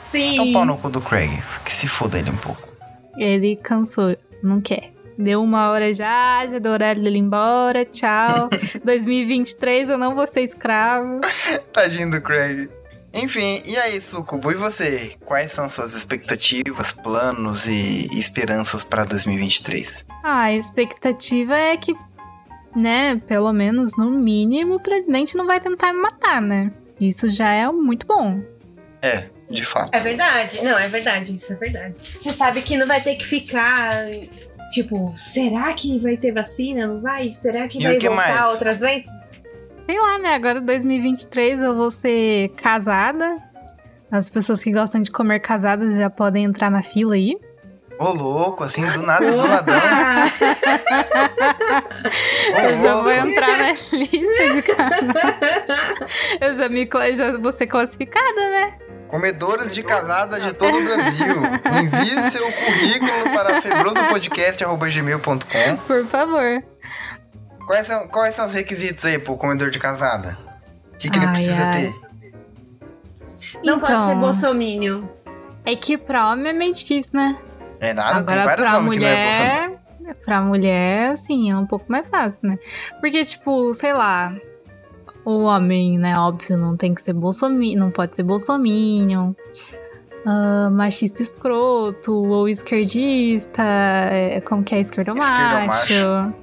Sim. Então pau no cu do Craig. Que se foda ele um pouco. Ele cansou, não quer. Deu uma hora já, já deu horário dele ir embora, tchau. 2023 eu não vou ser escravo. Tadinho do Craig. Enfim, e aí, Sucubo? E você? Quais são suas expectativas, planos e esperanças pra 2023? Ah, a expectativa é que, né, pelo menos no mínimo, o presidente não vai tentar me matar, né? Isso já é muito bom. É, de fato. É verdade. Não, é verdade, isso é verdade. Você sabe que não vai ter que ficar. Tipo, será que vai ter vacina? Não vai? Será que E vai que voltar mais? outras doenças? Sei lá, né? Agora 2023 eu vou ser casada. As pessoas que gostam de comer casadas já podem entrar na fila aí. Ô, louco, assim, do nada, do ladão. Eu já vou entrar na lista de casadas. Eu já, me, já vou ser classificada, né? Comedoras de casada de todo o Brasil. Envie seu currículo para febrosopodcast.gmail.com Por favor. quais são, quais são os requisitos aí pro comedor de casada? O que, que ele Ai, precisa ai. ter? Não pode ser Então, bolsominion. É que pra homem é meio difícil, né? É nada, Agora tem várias pra homens que não é mulher. Pra mulher, assim, é um pouco mais fácil, né? Porque, tipo, sei lá. O homem, né, óbvio, não tem que ser bolsominion, não pode ser bolsominion. ah, machista escroto, ou esquerdista, é, como que é esquerdomacho. Esquerdomacho.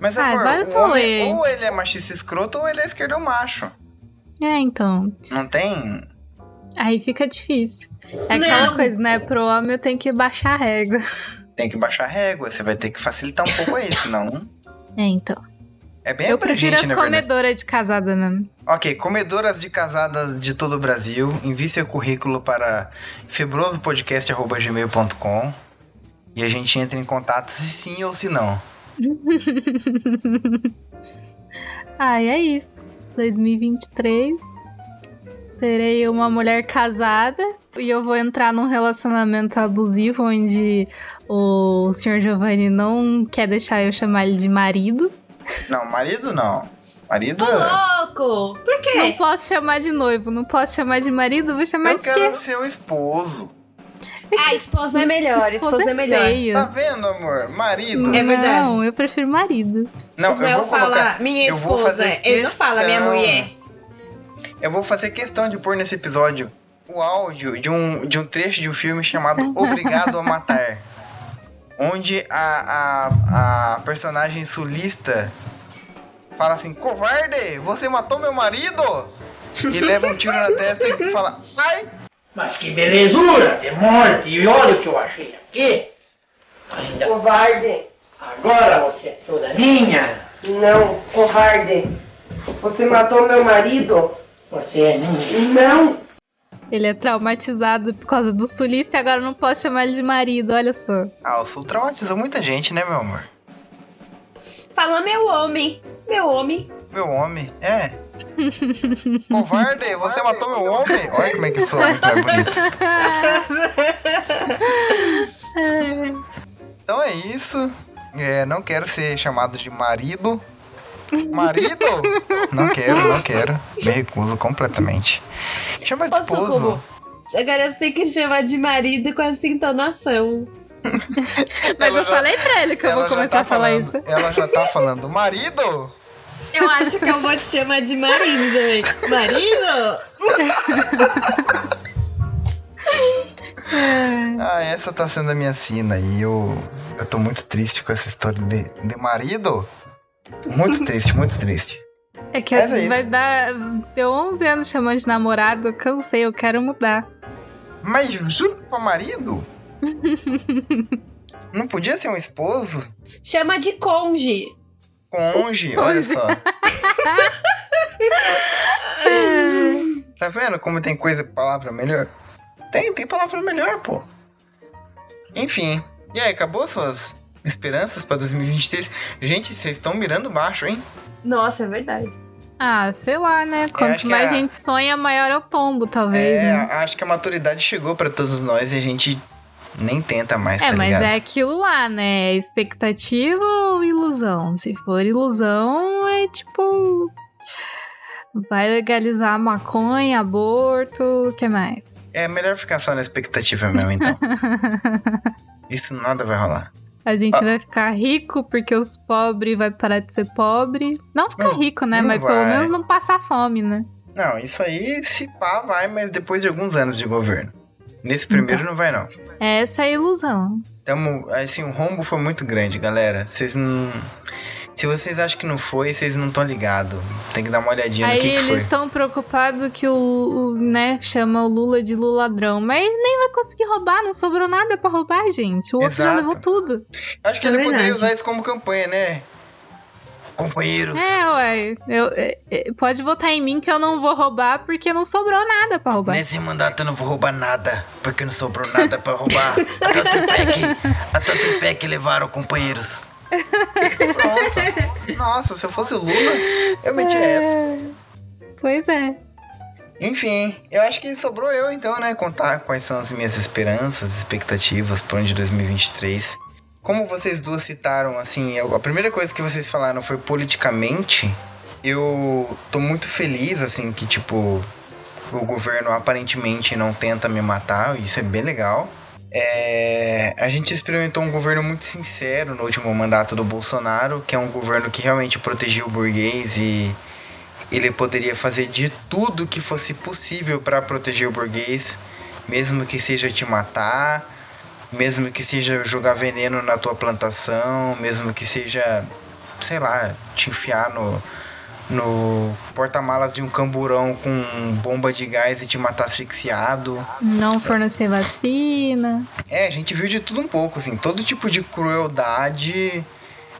Mas, Ah, amor, vários o homem, ou ele é machista escroto ou ele é esquerdomacho. É, então. Não tem? Aí fica difícil. É aquela Não. coisa, né? Pro homem eu tenho que baixar a régua. Tem que baixar a régua. Você vai ter que facilitar um pouco aí, senão... É, então. É bem eu prefiro abrangente, as comedoras de casada mesmo. Ok, comedoras de casadas de todo o Brasil, envie seu currículo para febrosopodcast.gmail.com e a gente entra em contato se sim ou se não. Ah, e é isso. 2023. Serei uma mulher casada e eu vou entrar num relacionamento abusivo onde o Sr. Giovanni não quer deixar eu chamar ele de marido. Não, marido não. Marido. Ô, louco! Por Não quê? posso chamar de noivo, não posso chamar de marido, vou chamar Eu de quê? quero ser o esposo. Ah, esposo é melhor, esposo, é melhor. feio. Tá vendo, amor? Marido. É verdade. Não, eu prefiro marido. Não, Ismael eu vou colocar. fala minha eu vou esposa, fazer ele não fala minha mulher. Eu vou fazer questão de pôr nesse episódio o áudio de um, de um trecho de um filme chamado Obrigado a Matar. Onde a, a, a personagem sulista fala assim: Covarde, você matou meu marido! E leva um tiro na testa e fala: Ai! Mas que belezura de morte! E olha o que eu achei aqui! Ainda... Covarde! Agora você é toda minha! Não, covarde! Você matou meu marido? Você é! Não! Ele é traumatizado por causa do sulista e agora eu não posso chamar ele de marido, olha só. Ah, o Sul traumatizou muita gente, né, meu amor? Fala meu homem. Meu homem. Meu homem, é. Covarde, você matou meu homem? Olha como é que muito mais bonito. Então é isso. É, não quero ser chamado de marido. Marido? Não quero, não quero. Me recuso completamente. Chama de Ô, esposo. Agora você tem que chamar de marido com essa entonação. Mas Ela eu já- falei pra ele que eu Ela vou começar tá a falar falando- isso. Ela já tá falando, marido? Eu acho que eu vou te chamar de marido também. Marido? Ah, essa tá sendo a minha sina e eu, eu tô muito triste com essa história de, de marido. Muito triste, muito triste. É que Mas é isso. vai dar. Deu 11 anos chamando de namorado, eu cansei, eu quero mudar. Mas juro pra marido? Não podia ser um esposo? Chama de conge. Conge, olha só. tá vendo como tem coisa, palavra melhor? Tem, tem palavra melhor, pô. Enfim. E aí, acabou suas esperanças pra 2023? Gente, vocês estão mirando baixo, hein? Nossa, é verdade. Ah, sei lá, né? acho Quanto que mais a- gente sonha, maior é o tombo, talvez. É, né? acho que a maturidade chegou pra todos nós e a gente nem tenta mais, É, tá mas ligado? é aquilo lá, né? É Expectativa ou ilusão? Se for ilusão, é tipo. Vai legalizar maconha, aborto, o que mais? É melhor ficar só na expectativa mesmo, então. Isso nada vai rolar. A gente Ah. vai ficar rico porque os pobres vai parar de ser pobre. Não ficar Não, rico, né? Mas pelo vai. menos não passar fome, né? Não, isso aí se pá vai, mas depois de alguns anos de governo. Nesse primeiro Então. não vai, não. Essa é a ilusão. Tamo, assim, o rombo foi muito grande, galera. Vocês não. Se vocês acham que não foi, vocês não estão ligados. Tem que dar uma olhadinha Aí no que, que eles foi. estão preocupados que o, o, né, chama o Lula de Lula ladrão. Mas ele nem vai conseguir roubar, não sobrou nada pra roubar, gente. O outro já Exato. levou tudo. Acho que É ele verdade. poderia usar isso como campanha, né? Companheiros. É, ué. Eu, é, é, pode votar em mim que eu não vou roubar porque não sobrou nada pra roubar. Nesse mandato eu não vou roubar nada, porque não sobrou nada pra roubar. O tripé que levaram, companheiros. Pronto. Nossa, se eu fosse o Lula, eu metia essa. Pois é. Enfim, eu acho que sobrou eu então, né? Contar quais são as minhas esperanças, expectativas pro ano de 2023. Como vocês duas citaram, assim, a primeira coisa que vocês falaram foi politicamente. Eu tô muito feliz, assim, que, tipo, o governo aparentemente não tenta me matar, isso é bem legal. É, a gente experimentou um governo muito sincero no último mandato do Bolsonaro, que é um governo que realmente protegia o burguês e ele poderia fazer de tudo que fosse possível para proteger o burguês, mesmo que seja te matar, mesmo que seja jogar veneno na tua plantação, mesmo que seja, sei lá, te enfiar no, no porta-malas de um camburão com bomba de gás e te matar asfixiado. Não fornecer vacina. É, a gente viu de tudo um pouco, assim, todo tipo de crueldade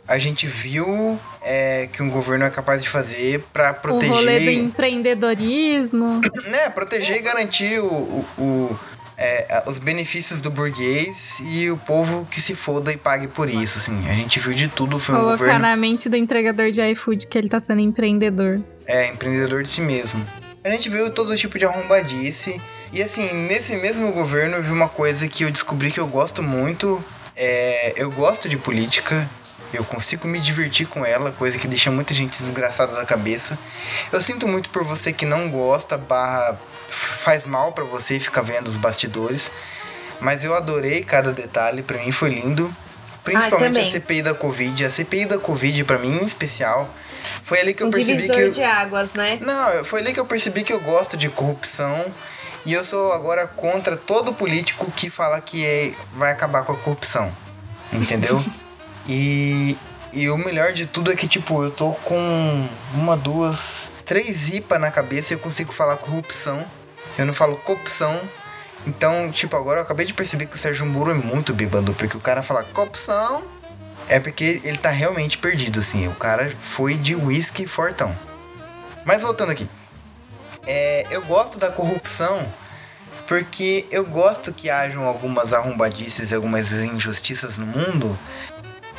a gente viu é, que um governo é capaz de fazer para O rolê do proteger, empreendedorismo. né, proteger e garantir o, o- o, é, os benefícios do burguês e o povo que se foda e pague por isso, assim. A gente viu de tudo, foi um Colocar governo na mente do entregador de iFood que ele tá sendo empreendedor. é empreendedor de si mesmo. A gente viu todo tipo de arrombadice. E assim, nesse mesmo governo eu vi uma coisa que eu descobri que eu gosto muito. É, eu gosto de política. Eu consigo me divertir com ela, coisa que deixa muita gente desgraçada da cabeça. Eu sinto muito por você que não gosta, barra faz mal pra você ficar vendo os bastidores. Mas eu adorei cada detalhe, pra mim foi lindo. Principalmente a também. CPI da Covid. A CPI da Covid, pra mim em especial, foi ali que eu Um percebi que. eu- de águas, né? Não, foi ali que eu percebi que eu gosto de corrupção. E eu sou agora contra todo político que fala que é- vai acabar com a corrupção. Entendeu? e, e o melhor de tudo é que, tipo, eu tô com uma, duas, três IPA na cabeça e eu consigo falar corrupção. Eu não falo corrupção. Então, tipo, agora eu acabei de perceber que o Sérgio Moro é muito bêbado, porque o cara fala corrupção é porque ele tá realmente perdido, assim. O cara foi de whisky fortão. Mas voltando aqui. É, eu gosto da corrupção porque eu gosto que hajam algumas arrombadices e algumas injustiças no mundo.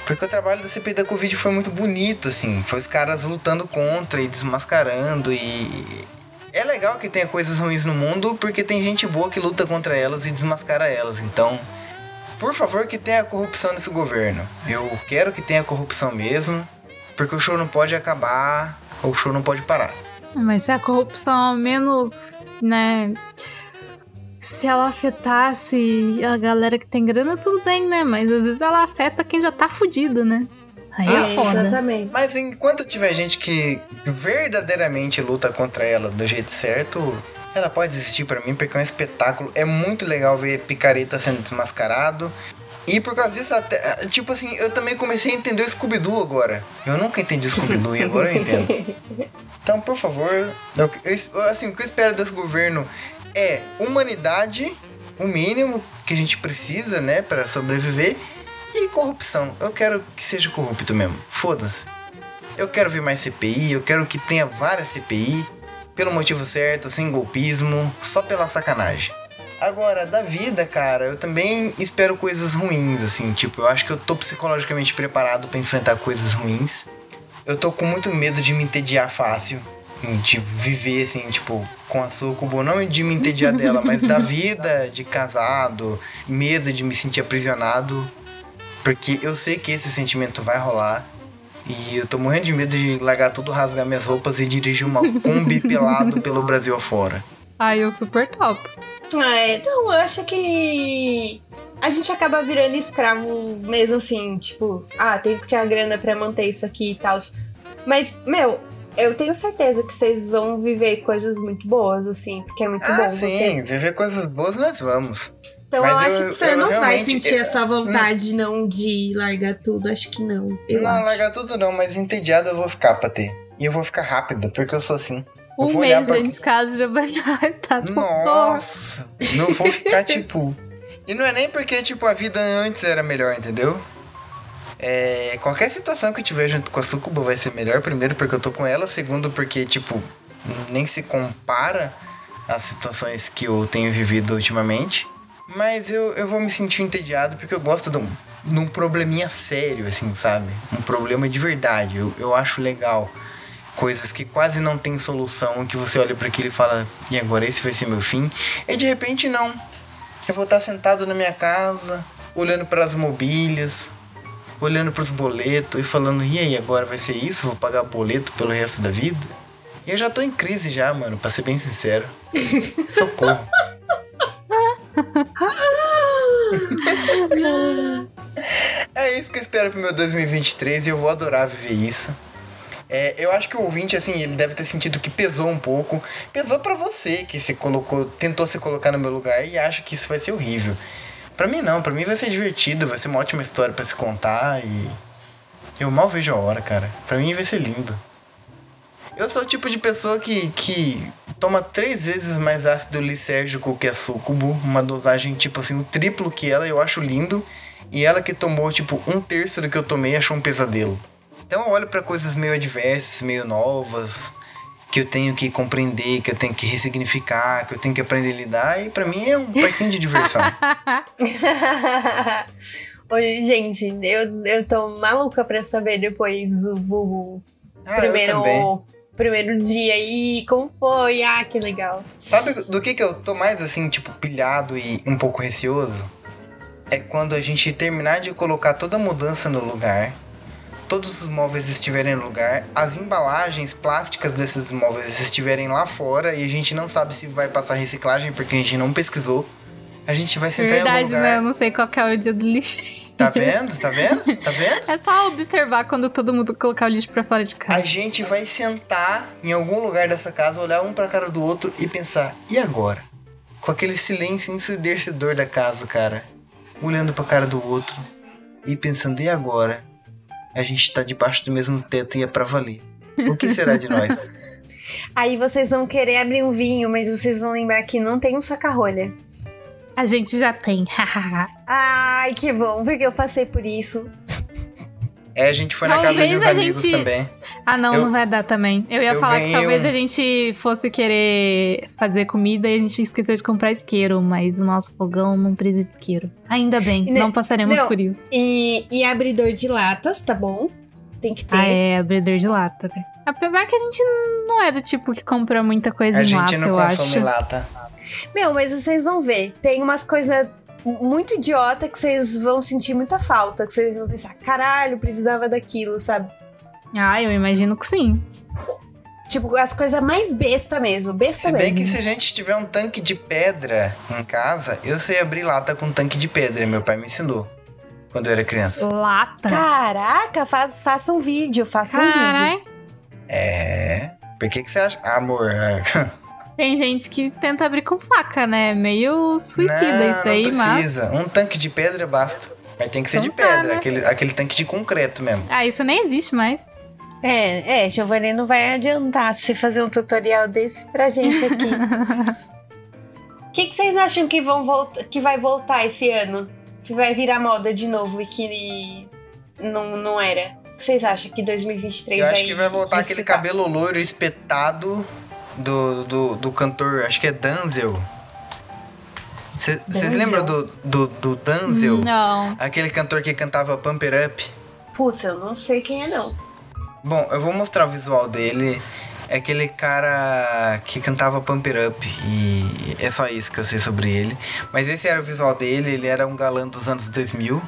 Porque o trabalho da CPI da Covid foi muito bonito, assim. Foi os caras lutando contra e desmascarando e... É legal que tenha coisas ruins no mundo porque tem gente boa que luta contra elas e desmascara elas. Então, por favor, que tenha corrupção nesse governo. Eu quero que tenha corrupção mesmo, porque o show não pode acabar, ou o show não pode parar. Mas se a corrupção ao menos, né? Se ela afetasse a galera que tem grana, tudo bem, né? Mas às vezes ela afeta quem já tá fudido, né? Aí é, Ah, foda. Exatamente. Mas enquanto tiver gente que verdadeiramente luta contra ela do jeito certo, ela pode existir pra mim porque é um espetáculo. É muito legal ver picareta sendo desmascarado. E por causa disso, até, tipo assim, eu também comecei a entender o Scooby-Doo agora. Eu nunca entendi Scooby-Doo e agora eu entendo. Então, por favor, eu, eu- assim, o que eu espero desse governo é humanidade, o mínimo que a gente precisa, né, pra sobreviver, e corrupção. Eu quero que seja corrupto mesmo. Foda-se. Eu quero ver mais CPI, eu quero que tenha várias CPI, pelo motivo certo, sem golpismo, só pela sacanagem. Agora, da vida, cara, eu também espero coisas ruins, assim, tipo, eu acho que eu tô psicologicamente preparado pra enfrentar coisas ruins. Eu tô com muito medo de me entediar fácil, de viver, assim, tipo, com a Sucubo, não de me entediar dela, mas da vida de casado, medo de me sentir aprisionado, porque eu sei que esse sentimento vai rolar. E eu tô morrendo de medo de largar tudo, rasgar minhas roupas e dirigir uma Kombi pelado pelo Brasil afora. Aí eu super top. É, não, eu acho que a gente acaba virando escravo mesmo assim, tipo, ah, tem que ter a grana pra manter isso aqui e tal. Mas, meu, eu tenho certeza que vocês vão viver coisas muito boas, assim, porque é muito ah, bom sim, você. viver coisas boas nós vamos. Então Mas eu eu- acho que você eu não vai sentir eu- essa vontade não de largar tudo, acho que não. Eu não, acho. largar tudo não, mas entediado eu vou ficar pra ter. E eu vou ficar rápido, porque eu sou assim. Eu Um vou mês pra- de casa já vai estar tá. Nossa! Não vou ficar tipo. E não é nem porque, tipo, a vida antes era melhor, entendeu? É, qualquer situação que eu tiver junto com a Sucuba vai ser melhor. Primeiro, porque eu tô com ela. Segundo, porque, tipo, nem se compara às situações que eu tenho vivido ultimamente. Mas eu, eu vou me sentir entediado porque eu gosto de um, de um probleminha sério, assim, sabe? Um problema de verdade. Eu, eu acho legal. Coisas que quase não tem solução, que você olha para aquilo e fala, e agora esse vai ser meu fim? E de repente não. Eu vou estar sentado na minha casa, olhando para as mobílias, olhando para os boletos e falando, e aí, agora vai ser isso? Vou pagar boleto pelo resto da vida? E eu já tô em crise já, mano, pra ser bem sincero. Socorro. É isso que eu espero pro meu 2023 e eu vou adorar viver isso. É, eu acho que o ouvinte, assim, ele deve ter sentido que pesou um pouco. Pesou pra você que se colocou, tentou se colocar no meu lugar e acha que isso vai ser horrível. Pra mim não, pra mim vai ser divertido, vai ser uma ótima história pra se contar e. Eu mal vejo a hora, cara. Pra mim vai ser lindo. Eu sou o tipo de pessoa que, que toma três vezes mais ácido lisérgico que a Sucubo, uma dosagem tipo assim, o triplo que ela, eu acho lindo. E ela que tomou tipo um terço do que eu tomei achou um pesadelo. Então eu olho pra coisas meio adversas, meio novas, que eu tenho que compreender, que eu tenho que ressignificar, que eu tenho que aprender a lidar, e pra mim é um parquinho de diversão. Oi, gente, eu, eu tô maluca pra saber depois o, o Ah, primeiro, primeiro dia aí, como foi? Ah, que legal. Sabe do que que eu tô mais assim, tipo, pilhado e um pouco receoso? É quando a gente terminar de colocar toda a mudança no lugar, todos os móveis estiverem no lugar, as embalagens plásticas desses móveis estiverem lá fora e a gente não sabe se vai passar reciclagem porque a gente não pesquisou. A gente vai sentar em algum Verdade, lugar. né? Eu não sei qual é o dia do lixo. Tá vendo? Tá vendo? Tá vendo? É só observar quando todo mundo colocar o lixo pra fora de A casa. gente vai sentar em algum lugar dessa casa, olhar um pra cara do outro e pensar, e agora? Com aquele silêncio ensurdecedor da casa, cara. Olhando pra cara do outro e pensando, e agora? A gente tá debaixo do mesmo teto e é pra valer. O que será de nós? Aí vocês vão querer abrir um vinho, mas vocês vão lembrar que não tem um saca-rolha. A gente já tem. Ai, que bom, porque eu passei por isso. É, a gente foi na casa Talvez de uns a amigos gente- também. ah, não, Eu- não vai dar também. Eu ia eu falar que talvez um- a gente fosse querer fazer comida e a gente esqueceu de comprar isqueiro, mas o nosso fogão não precisa de isqueiro. Ainda bem, Ne- não passaremos não. por isso. E, e abridor de latas, tá bom? Tem que ter. Ah, é, abridor de lata, né? Apesar que a gente não é do tipo que compra muita coisa A em gente lata, não eu consome acho. lata. Meu, mas vocês vão ver. Tem umas coisas muito idiota que vocês vão sentir muita falta. Que vocês vão pensar, caralho, precisava daquilo, sabe? Ah, eu imagino que sim. Tipo, as coisas mais besta mesmo. Besta Se bem mesmo. que se a gente tiver um tanque de pedra em casa, eu sei abrir lata com tanque de pedra. Meu pai me ensinou. Quando eu era criança. Lata. Caraca, faz, faça um vídeo, faça um vídeo. Carai. É. Por que, que você acha? Amor. Tem gente que tenta abrir com faca, né? Meio suicida não, isso aí, não mas. precisa. Um tanque de pedra basta. Mas tem que ser Então de tá, pedra. né? Aquele, aquele tanque de concreto mesmo. Ah, isso nem existe mais. É, é, Giovanni, não vai adiantar você fazer um tutorial desse pra gente aqui. O que, que vocês acham que, vão volta, que vai voltar esse ano? Que vai virar moda de novo e que não, não era? O que vocês acham que 2023 Eu vai acho que vai voltar aquele cabelo loiro espetado do, do, do cantor, acho que é Danzel. Vocês lembram do, do, do Danzel? Não. Aquele cantor que cantava Pump It Up? Putz, eu não sei quem é não. Bom, eu vou mostrar o visual dele. É aquele cara que cantava Pump It Up. E é só isso que eu sei sobre ele. Mas esse era o visual dele, ele era um galã dos anos 2000.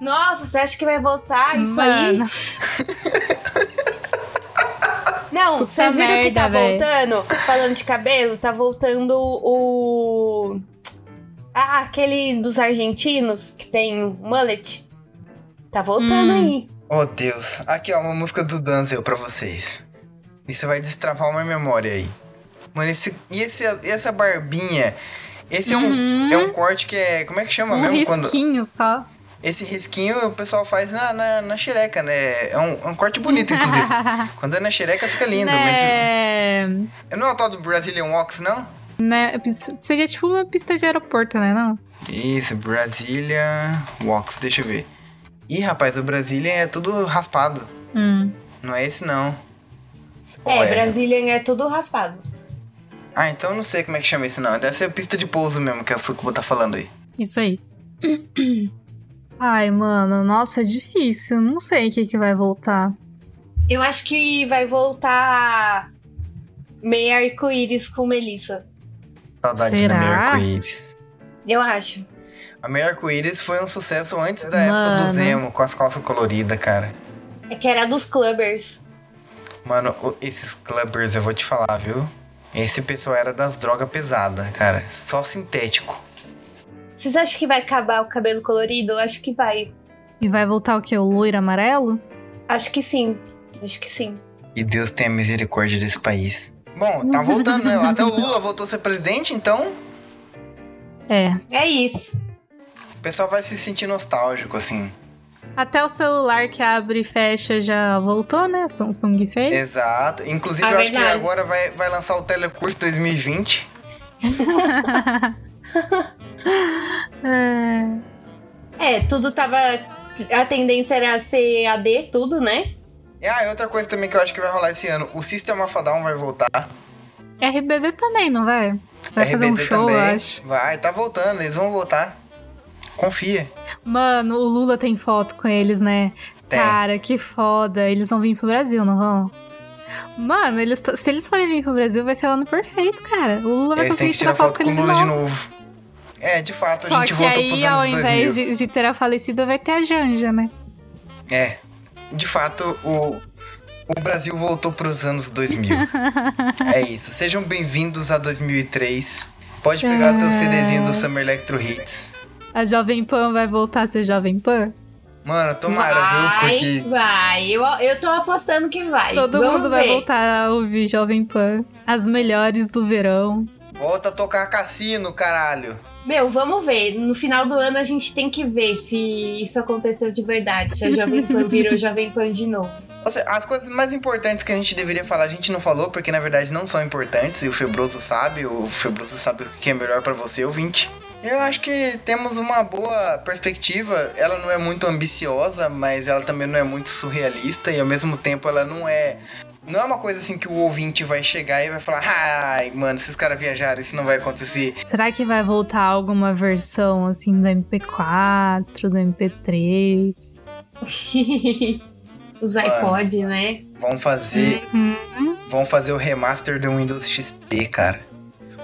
Nossa, você acha que vai voltar isso Mano. aí? Não, Puta vocês viram que merda, tá véi. voltando? Falando de cabelo, tá voltando o. Ah, aquele dos argentinos que tem o mullet. Tá voltando Hum. aí. Oh, Deus. Aqui, ó, uma música do Danzel pra vocês. Isso vai destravar uma memória aí. Mano, esse, e esse, essa barbinha? Esse é, um, Uhum. é um corte que é... Como é que chama Um mesmo? Quando, risquinho só. Esse risquinho o pessoal faz na, na, na xereca, né? É um, é um corte bonito, inclusive. Quando é na xereca fica lindo, né, mas... Não é o tal do Brazilian Wax, não? né, seria tipo uma pista de aeroporto, né? Não? Isso, Brazilian Wax, deixa eu ver. Ih, rapaz, o Brazilian é tudo raspado. Hum. Não é esse, não. É, Ou Brazilian é tudo raspado. Ah, então eu não sei como é que chama esse não. Deve ser a pista de pouso mesmo que a Sucuba tá falando aí. Isso aí. Ai, mano, nossa, é difícil. Não sei o que, que vai voltar. Eu acho que vai voltar meio arco-íris com Melissa. Saudade Será? da Meia Arco-Íris. Eu acho. A Meia Arco-Íris foi um sucesso antes da época do Mano. Zemo, com as calças coloridas, cara. É que era dos clubbers. Mano, esses clubbers, eu vou te falar, viu? Esse pessoal era das drogas pesadas, cara. Só sintético. Vocês acham que vai acabar o cabelo colorido? Eu acho que vai. E vai voltar o quê? O loiro amarelo? Acho que sim. Acho que sim. E Deus tenha misericórdia desse país. Bom, tá voltando, né? Até o Lula voltou a ser presidente, então É. É isso. o pessoal vai se sentir nostálgico, assim. Até o celular que abre e fecha já voltou, né? A Samsung fez. Exato. Inclusive, Ah, eu acho que verdade. agora vai, vai lançar o Telecurso 2020. É. É, tudo tava. A tendência era ser AD, tudo, né? Ah, e outra coisa também que eu acho que vai rolar esse ano: o System of a Down vai voltar. RBD também, não vai? Vai fazer um RBD show, também. eu acho. Vai, tá voltando, eles vão voltar. Confia. Mano, o Lula tem foto com eles, né? Tem. Cara, que foda. Eles vão vir pro Brasil, não vão? Mano, eles se eles forem vir pro Brasil, vai ser o ano perfeito, cara. O Lula vai Eles conseguir tirar tirar foto foto com com eles de Lula de novo. novo. É, de fato, a Só gente que voltou pros aí, ao anos 2000. invés de, de ter a falecida, vai ter a Janja, né? É. De fato, o, o Brasil voltou pros anos 2000. é isso. Sejam bem-vindos a 2003. Pode pegar o teu É. CDzinho do Summer Electro Hits. A Jovem Pan vai voltar a ser Jovem Pan? Mano, tomara, viu? Vai, Porque vai. Eu, eu tô apostando que vai. Todo Vamos mundo vai ver. voltar a ouvir Jovem Pan. As melhores do verão. volta a tocar cassino, caralho. Meu, vamos ver. No final do ano a gente tem que ver se isso aconteceu de verdade. Se a Jovem Pan virou Jovem Pan de novo. As coisas mais importantes que a gente deveria falar, a gente não falou, porque na verdade não são importantes, e o Febroso sabe, o Febroso sabe o que é melhor pra você, ouvinte. Eu acho que temos uma boa perspectiva. Ela não é muito ambiciosa, mas ela também não é muito surrealista, e ao mesmo tempo ela não é. Não é uma coisa assim que o ouvinte vai chegar e vai falar, ai, mano, esses caras viajaram, isso não vai acontecer. Será que vai voltar alguma versão assim do MP4, do MP3? Os iPod, né? Vão fazer. Uhum. Vão fazer o remaster do Windows XP, cara.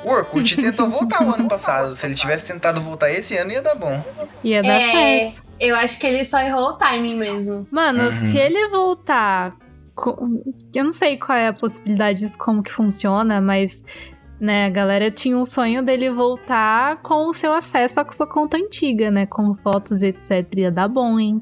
O Orkut tentou voltar o ano passado. Se ele tivesse tentado voltar esse ano, ia dar bom. Ia dar É, certo. eu acho que ele só errou o timing mesmo. Mano, Uhum. se ele voltar. Eu não sei qual é a possibilidade disso, como que funciona, mas. Né, a galera tinha um sonho dele voltar com o seu acesso à sua conta antiga, né? Com fotos etc. Ia dar bom, hein?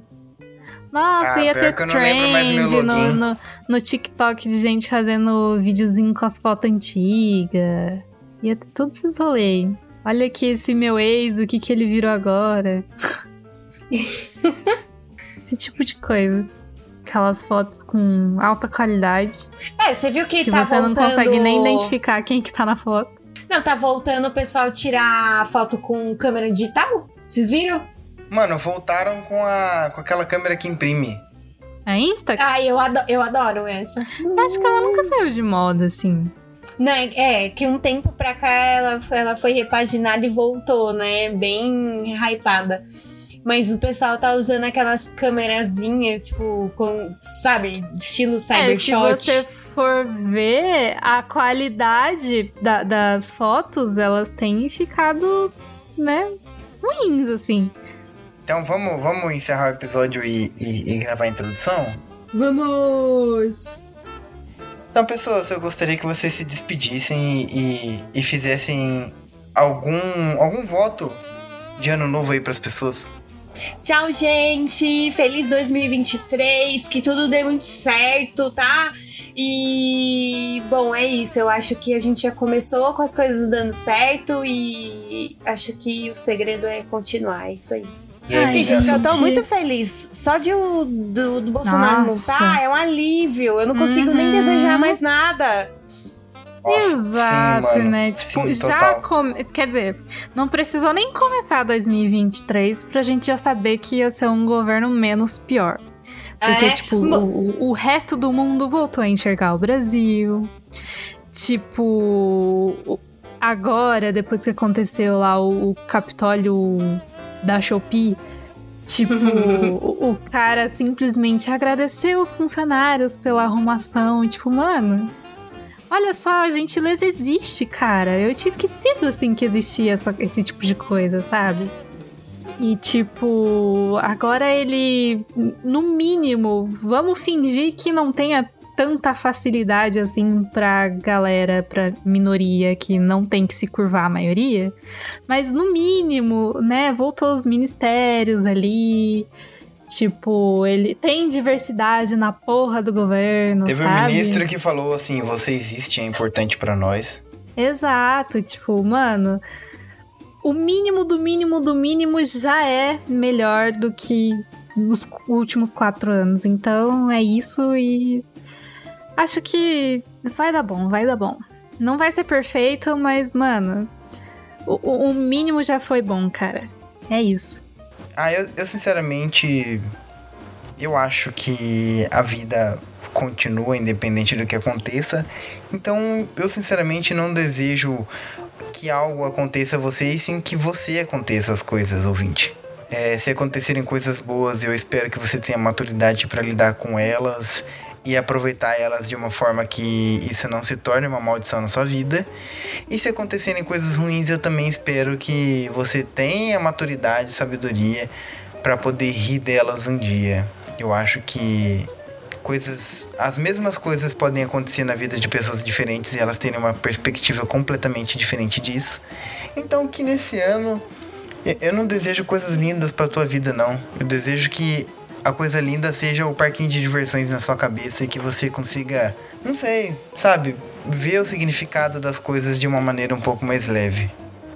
Nossa, Ah, ia ter trend no, no, no TikTok de gente fazendo videozinho com as fotos antigas. Ia ter todos esses rolês. Olha aqui esse meu ex, o que que ele virou agora. esse tipo de coisa. Aquelas fotos com alta qualidade. É, você viu que, Que tá você não voltando... consegue nem identificar quem que tá na foto. Não, tá voltando o pessoal tirar foto com câmera digital? Vocês viram? Mano, voltaram com, a, com aquela câmera que imprime. A Instax? Ai, eu adoro, eu adoro essa. Acho que ela nunca saiu de moda, assim. Não, é, é que um tempo pra cá ela, ela foi repaginada e voltou, né? Bem hypada. Mas o pessoal tá usando aquelas câmerazinhas, tipo, com, sabe, estilo É, se cybershot. você for ver, a qualidade da- das fotos, elas têm ficado, né, ruins, assim. Então vamos, vamos encerrar o episódio e, e- e gravar a introdução? Vamos! Então, pessoas, eu gostaria que vocês se despedissem e, e, fizessem algum, algum voto de ano novo aí pras pessoas. Tchau, gente! Feliz 2023, que tudo dê muito certo, tá? E bom, é isso. Eu acho que a gente já começou com as coisas dando certo e acho que o segredo é continuar. É isso aí. Ai, Gente, eu tô muito feliz. Só de o do, do Bolsonaro Nossa. não tá, é um alívio. Eu não consigo nem Uhum. desejar mais nada. Nossa, Exato, sim, mano. né? Tipo, Sim, já come... Quer dizer, não precisou nem começar 2023 pra gente já saber que ia ser um governo menos pior. Porque, É, tipo, o, o resto do mundo voltou a enxergar o Brasil. Tipo, agora, depois que aconteceu lá o, o Capitólio da Shopee, tipo, o, o cara simplesmente agradeceu os funcionários pela arrumação. E, tipo, mano, olha só, a gentileza existe, cara. Eu tinha esquecido, assim, que existia essa- esse tipo de coisa, sabe? E tipo, agora ele, no mínimo, vamos fingir que não tenha tanta facilidade assim pra galera, pra minoria que não tem que se curvar a maioria. Mas no mínimo, né, voltou os ministérios ali. Tipo, ele tem diversidade na porra do governo, Teve um sabe? ministro que falou assim: você existe, é importante pra nós. Exato, tipo, mano, o mínimo do mínimo do mínimo já é melhor do que nos últimos quatro anos. Então é isso e acho que vai dar bom, vai dar bom. Não vai ser perfeito, mas, mano, o- o mínimo já foi bom, cara. É isso. Ah, eu, eu sinceramente. Eu acho que a vida continua independente do que aconteça. Então, eu sinceramente não desejo que algo aconteça a você e sim que você aconteça as coisas, ouvinte. É, se acontecerem coisas boas, eu espero que você tenha maturidade para lidar com elas e aproveitar elas de uma forma que isso não se torne uma maldição na sua vida. E se acontecerem coisas ruins, eu também espero que você tenha maturidade e sabedoria para poder rir delas um dia. Eu acho que coisas, as mesmas coisas podem acontecer na vida de pessoas diferentes e elas terem uma perspectiva completamente diferente disso. Então que nesse ano eu- não desejo coisas lindas pra tua vida, não. Eu desejo que a coisa linda seja o parquinho de diversões na sua cabeça e que você consiga, não sei, sabe, ver o significado das coisas de uma maneira um pouco mais leve.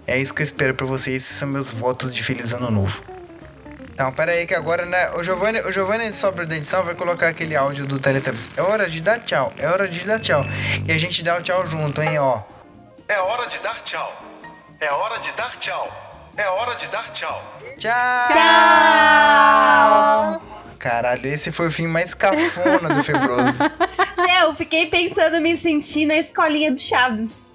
É isso que eu espero pra vocês, esses são meus votos de feliz ano novo. Então, pera aí que agora, né, o Giovanni, o Giovanni sobra da edição vai colocar aquele áudio do Teletubbies. É hora de dar tchau, é hora de dar tchau. E a gente dá o tchau junto, hein, ó. É hora de dar tchau. É hora de dar tchau. É hora de dar tchau. Tchau! Tchau! Caralho, esse foi o fim mais cafona do Febroso. Eu fiquei pensando me sentir na escolinha do Chaves.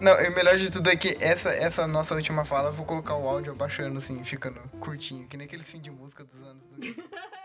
Não, e o melhor de tudo é que essa, essa nossa última fala, eu vou colocar o áudio abaixando assim, ficando curtinho, que nem aqueles fim de música dos anos 2000.